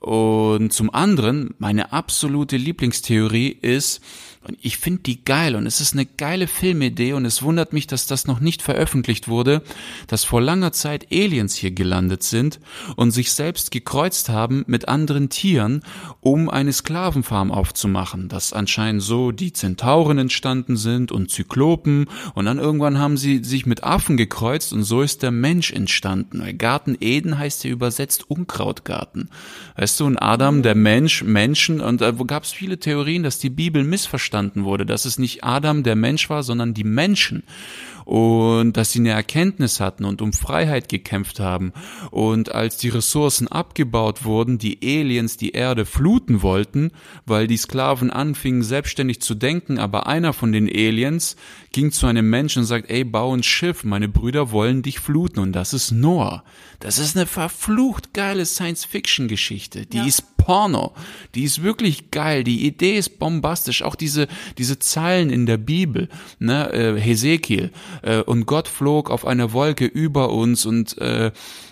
Und zum anderen, meine absolute Lieblingstheorie ist, und ich finde die geil und es ist eine geile Filmidee und es wundert mich, dass das noch nicht veröffentlicht wurde, dass vor langer Zeit Aliens hier gelandet sind und sich selbst gekreuzt haben mit anderen Tieren, um eine Sklavenfarm aufzumachen, dass anscheinend so die Zentauren entstanden sind und Zyklopen und dann irgendwann haben sie sich mit Affen gekreuzt und so ist der Mensch entstanden. Garten Eden heißt ja übersetzt Unkrautgarten. Weißt du, und Adam, der Mensch, Menschen und da gab es viele Theorien, dass die Bibel missverstanden verstanden wurde, dass es nicht Adam der Mensch war, sondern die Menschen und dass sie eine Erkenntnis hatten und um Freiheit gekämpft haben. Und als die Ressourcen abgebaut wurden, die Aliens die Erde fluten wollten, weil die Sklaven anfingen selbstständig zu denken, aber einer von den Aliens ging zu einem Menschen und sagt, ey, bau ein Schiff, meine Brüder wollen dich fluten und das ist Noah. Das ist eine verflucht geile Science-Fiction-Geschichte. Die ja. ist Porno. Die ist wirklich geil. Die Idee ist bombastisch. Auch diese, diese Zeilen in der Bibel, ne, äh, Hesekiel, äh, und Gott flog auf einer Wolke über uns und äh,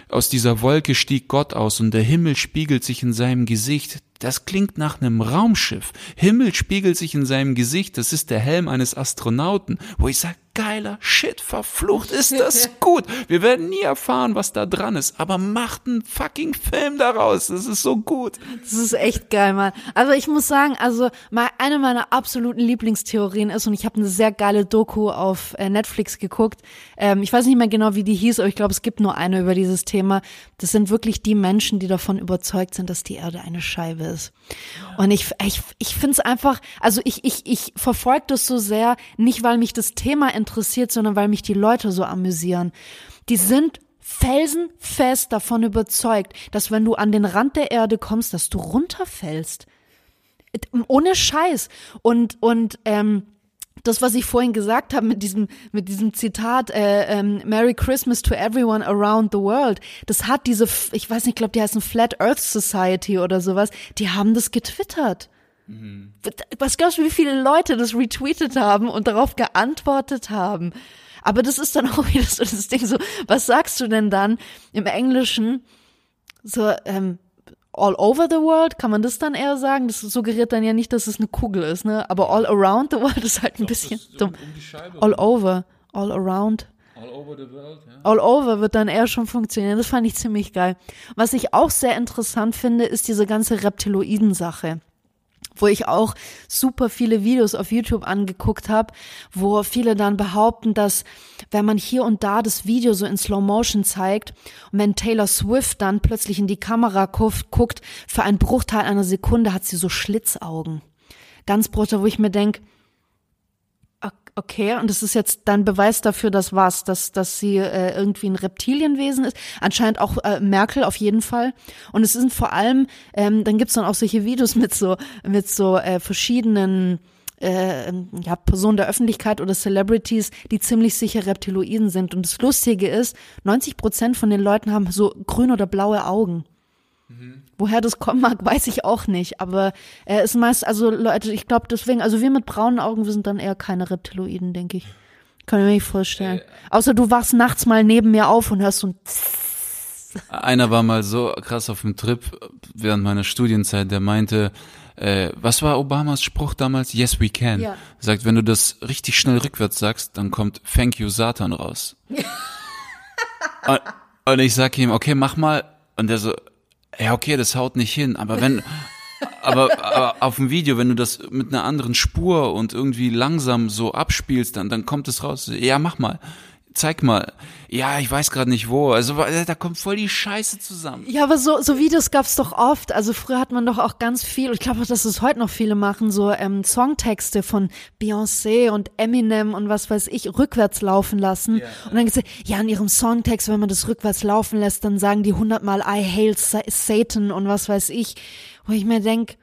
aus dieser Wolke stieg Gott aus und der Himmel spiegelt sich in seinem Gesicht. Das klingt nach einem Raumschiff. Himmel spiegelt sich in seinem Gesicht. Das ist der Helm eines Astronauten, wo ich sage, geiler Shit, verflucht ist das gut. Wir werden nie erfahren, was da dran ist, aber macht einen fucking Film daraus. Das ist so gut. Das ist echt geil, Mann. Also ich muss sagen, also mal eine meiner absoluten Lieblingstheorien ist und ich habe eine sehr geile Doku auf äh, Netflix geguckt. Ähm, ich weiß nicht mehr genau, wie die hieß, aber ich glaube, es gibt nur eine über dieses Thema. Das sind wirklich die Menschen, die davon überzeugt sind, dass die Erde eine Scheibe ist. Und ich ich ich finde es einfach, also ich ich ich verfolge das so sehr, nicht weil mich das Thema interessiert sondern weil mich die Leute so amüsieren. Die sind felsenfest davon überzeugt, dass wenn du an den Rand der Erde kommst, dass du runterfällst. Ohne Scheiß. Und, und ähm, das, was ich vorhin gesagt habe mit diesem, mit diesem Zitat, äh, ähm, Merry Christmas to everyone around the world, das hat diese, ich weiß nicht, ich glaube, die heißen Flat Earth Society oder sowas, die haben das getwittert. Mhm. Was glaubst du, wie viele Leute das retweetet haben und darauf geantwortet haben? Aber das ist dann auch wieder so das Ding so, was sagst du denn dann im Englischen? So, ähm, all over the world, kann man das dann eher sagen? Das suggeriert dann ja nicht, dass es eine Kugel ist, ne? Aber all around the world ist halt ein bisschen dumm. Um all over, all around. All over the world, ja. All over wird dann eher schon funktionieren. Das fand ich ziemlich geil. Was ich auch sehr interessant finde, ist diese ganze Reptiloiden-Sache wo ich auch super viele Videos auf YouTube angeguckt habe, wo viele dann behaupten, dass wenn man hier und da das Video so in Slow Motion zeigt und wenn Taylor Swift dann plötzlich in die Kamera guckt, für einen Bruchteil einer Sekunde hat sie so Schlitzaugen. Ganz brutal, wo ich mir denk Okay, und das ist jetzt dein Beweis dafür, dass was, dass, dass sie äh, irgendwie ein Reptilienwesen ist. Anscheinend auch äh, Merkel auf jeden Fall. Und es sind vor allem, ähm, dann gibt's dann auch solche Videos mit so, mit so äh, verschiedenen äh, ja, Personen der Öffentlichkeit oder Celebrities, die ziemlich sicher Reptiloiden sind. Und das Lustige ist, 90 Prozent von den Leuten haben so grün oder blaue Augen. Mhm. Woher das kommen mag, weiß ich auch nicht. Aber er ist meist, also Leute, ich glaube deswegen, also wir mit braunen Augen, wir sind dann eher keine Reptiloiden, denke ich. Kann ich mir nicht vorstellen. Äh, Außer du wachst nachts mal neben mir auf und hörst so ein Einer war mal so krass auf dem Trip während meiner Studienzeit, der meinte, äh, was war Obamas Spruch damals? Yes, we can. Ja. Sagt, wenn du das richtig schnell rückwärts sagst, dann kommt Thank you Satan raus. und, und ich sag ihm, okay, mach mal. Und der so, ja, okay, das haut nicht hin, aber wenn, aber, aber auf dem Video, wenn du das mit einer anderen Spur und irgendwie langsam so abspielst, dann, dann kommt es raus. Ja, mach mal zeig mal. Ja, ich weiß gerade nicht wo. Also da kommt voll die Scheiße zusammen. Ja, aber so, so Videos gab's doch oft. Also früher hat man doch auch ganz viel, ich glaube auch, dass es heute noch viele machen, so ähm, Songtexte von Beyoncé und Eminem und was weiß ich, rückwärts laufen lassen. Yeah. Und dann gesagt, ja, in ihrem Songtext, wenn man das rückwärts laufen lässt, dann sagen die hundertmal I hail Satan und was weiß ich. Wo ich mir denk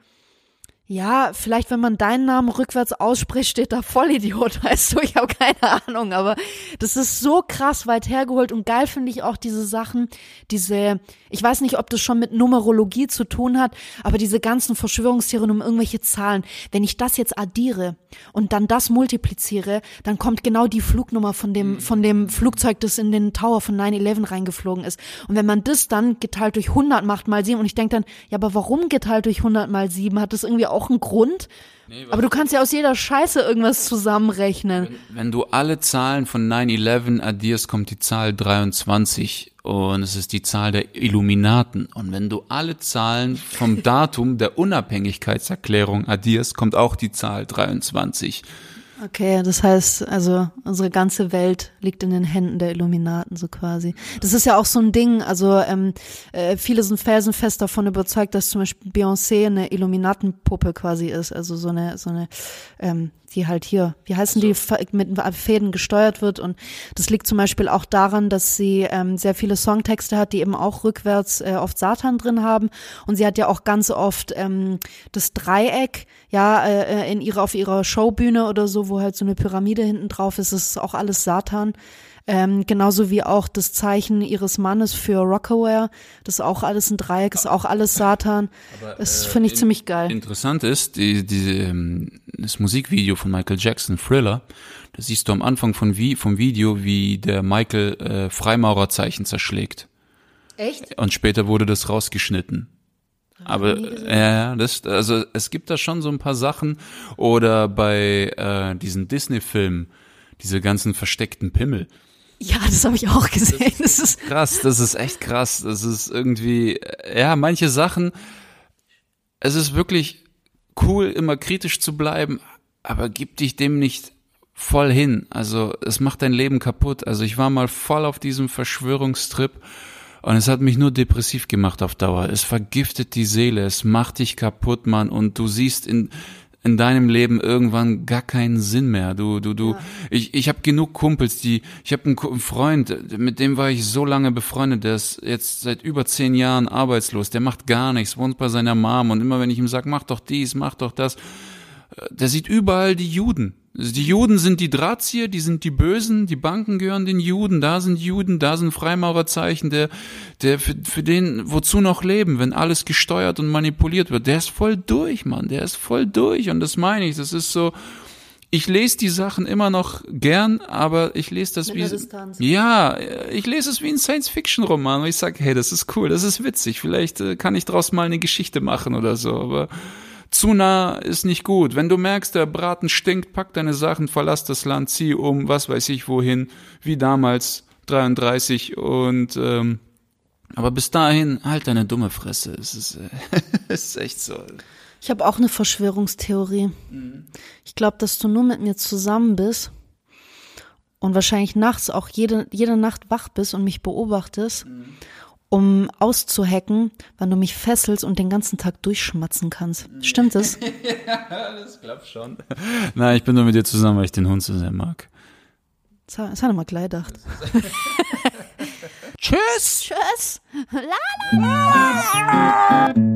ja, vielleicht wenn man deinen Namen rückwärts ausspricht, steht da Vollidiot, weißt du, ich habe keine Ahnung, aber das ist so krass weit hergeholt und geil finde ich auch diese Sachen, diese, ich weiß nicht, ob das schon mit Numerologie zu tun hat, aber diese ganzen Verschwörungstheorien um irgendwelche Zahlen, wenn ich das jetzt addiere und dann das multipliziere, dann kommt genau die Flugnummer von dem, mhm. von dem Flugzeug, das in den Tower von 9-11 reingeflogen ist. Und wenn man das dann geteilt durch 100 macht mal 7 und ich denke dann, ja, aber warum geteilt durch 100 mal 7? Hat das irgendwie auch einen Grund. Nee, aber du kannst ja aus jeder Scheiße irgendwas zusammenrechnen. Wenn, wenn du alle Zahlen von 9-11 addierst, kommt die Zahl 23 und es ist die Zahl der Illuminaten. Und wenn du alle Zahlen vom Datum der Unabhängigkeitserklärung addierst, kommt auch die Zahl 23. Okay, das heißt, also unsere ganze Welt liegt in den Händen der Illuminaten so quasi. Das ist ja auch so ein Ding. Also ähm, äh, viele sind felsenfest davon überzeugt, dass zum Beispiel Beyoncé eine Illuminatenpuppe quasi ist. Also so eine so eine ähm, die halt hier, wie heißen die, mit Fäden gesteuert wird. Und das liegt zum Beispiel auch daran, dass sie ähm, sehr viele Songtexte hat, die eben auch rückwärts äh, oft Satan drin haben. Und sie hat ja auch ganz oft ähm, das Dreieck, ja, äh, in ihrer, auf ihrer Showbühne oder so, wo halt so eine Pyramide hinten drauf ist, das ist auch alles Satan. Ähm, genauso wie auch das Zeichen ihres Mannes für Rockaware. Das ist auch alles ein Dreieck, ist auch alles Satan. Aber, das äh, finde ich in, ziemlich geil. Interessant ist, die, die, ähm, das Musikvideo von Michael Jackson, Thriller, da siehst du am Anfang von wie, vom Video, wie der Michael äh, Freimaurerzeichen zerschlägt. Echt? Und später wurde das rausgeschnitten. Aber ja, das, also es gibt da schon so ein paar Sachen. Oder bei äh, diesen Disney-Filmen, diese ganzen versteckten Pimmel. Ja, das habe ich auch gesehen. Das ist krass, das ist echt krass. Das ist irgendwie, ja, manche Sachen, es ist wirklich cool, immer kritisch zu bleiben, aber gib dich dem nicht voll hin. Also es macht dein Leben kaputt. Also ich war mal voll auf diesem Verschwörungstrip und es hat mich nur depressiv gemacht auf Dauer. Es vergiftet die Seele, es macht dich kaputt, Mann. Und du siehst in in deinem Leben irgendwann gar keinen Sinn mehr. Du, du, du. Ja. Ich, ich habe genug Kumpels, die. Ich habe einen Freund, mit dem war ich so lange befreundet. Der ist jetzt seit über zehn Jahren arbeitslos. Der macht gar nichts, wohnt bei seiner Mom und immer wenn ich ihm sag, mach doch dies, mach doch das, äh, der sieht überall die Juden. Also die Juden sind die Drahtzieher, die sind die Bösen, die Banken gehören den Juden, da sind Juden, da sind Freimaurerzeichen, der, der für, für den, wozu noch leben, wenn alles gesteuert und manipuliert wird, der ist voll durch, Mann, der ist voll durch und das meine ich, das ist so, ich lese die Sachen immer noch gern, aber ich lese das Mit wie ja, ich lese es wie ein Science-Fiction-Roman und ich sage, hey, das ist cool, das ist witzig, vielleicht äh, kann ich daraus mal eine Geschichte machen oder so, aber zu nah ist nicht gut. Wenn du merkst, der Braten stinkt, pack deine Sachen, verlass das Land, zieh um, was weiß ich wohin, wie damals 33 und ähm, aber bis dahin halt deine dumme Fresse. Es ist, äh, es ist echt so. Ich habe auch eine Verschwörungstheorie. Mhm. Ich glaube, dass du nur mit mir zusammen bist und wahrscheinlich nachts auch jede, jede Nacht wach bist und mich beobachtest. Mhm um auszuhacken, wann du mich fesselst und den ganzen Tag durchschmatzen kannst. Stimmt das? ja, das klappt schon. Nein, ich bin nur mit dir zusammen, weil ich den Hund so sehr mag. Das, das hat er mal gleich gedacht. Tschüss! Tschüss! La, la, la.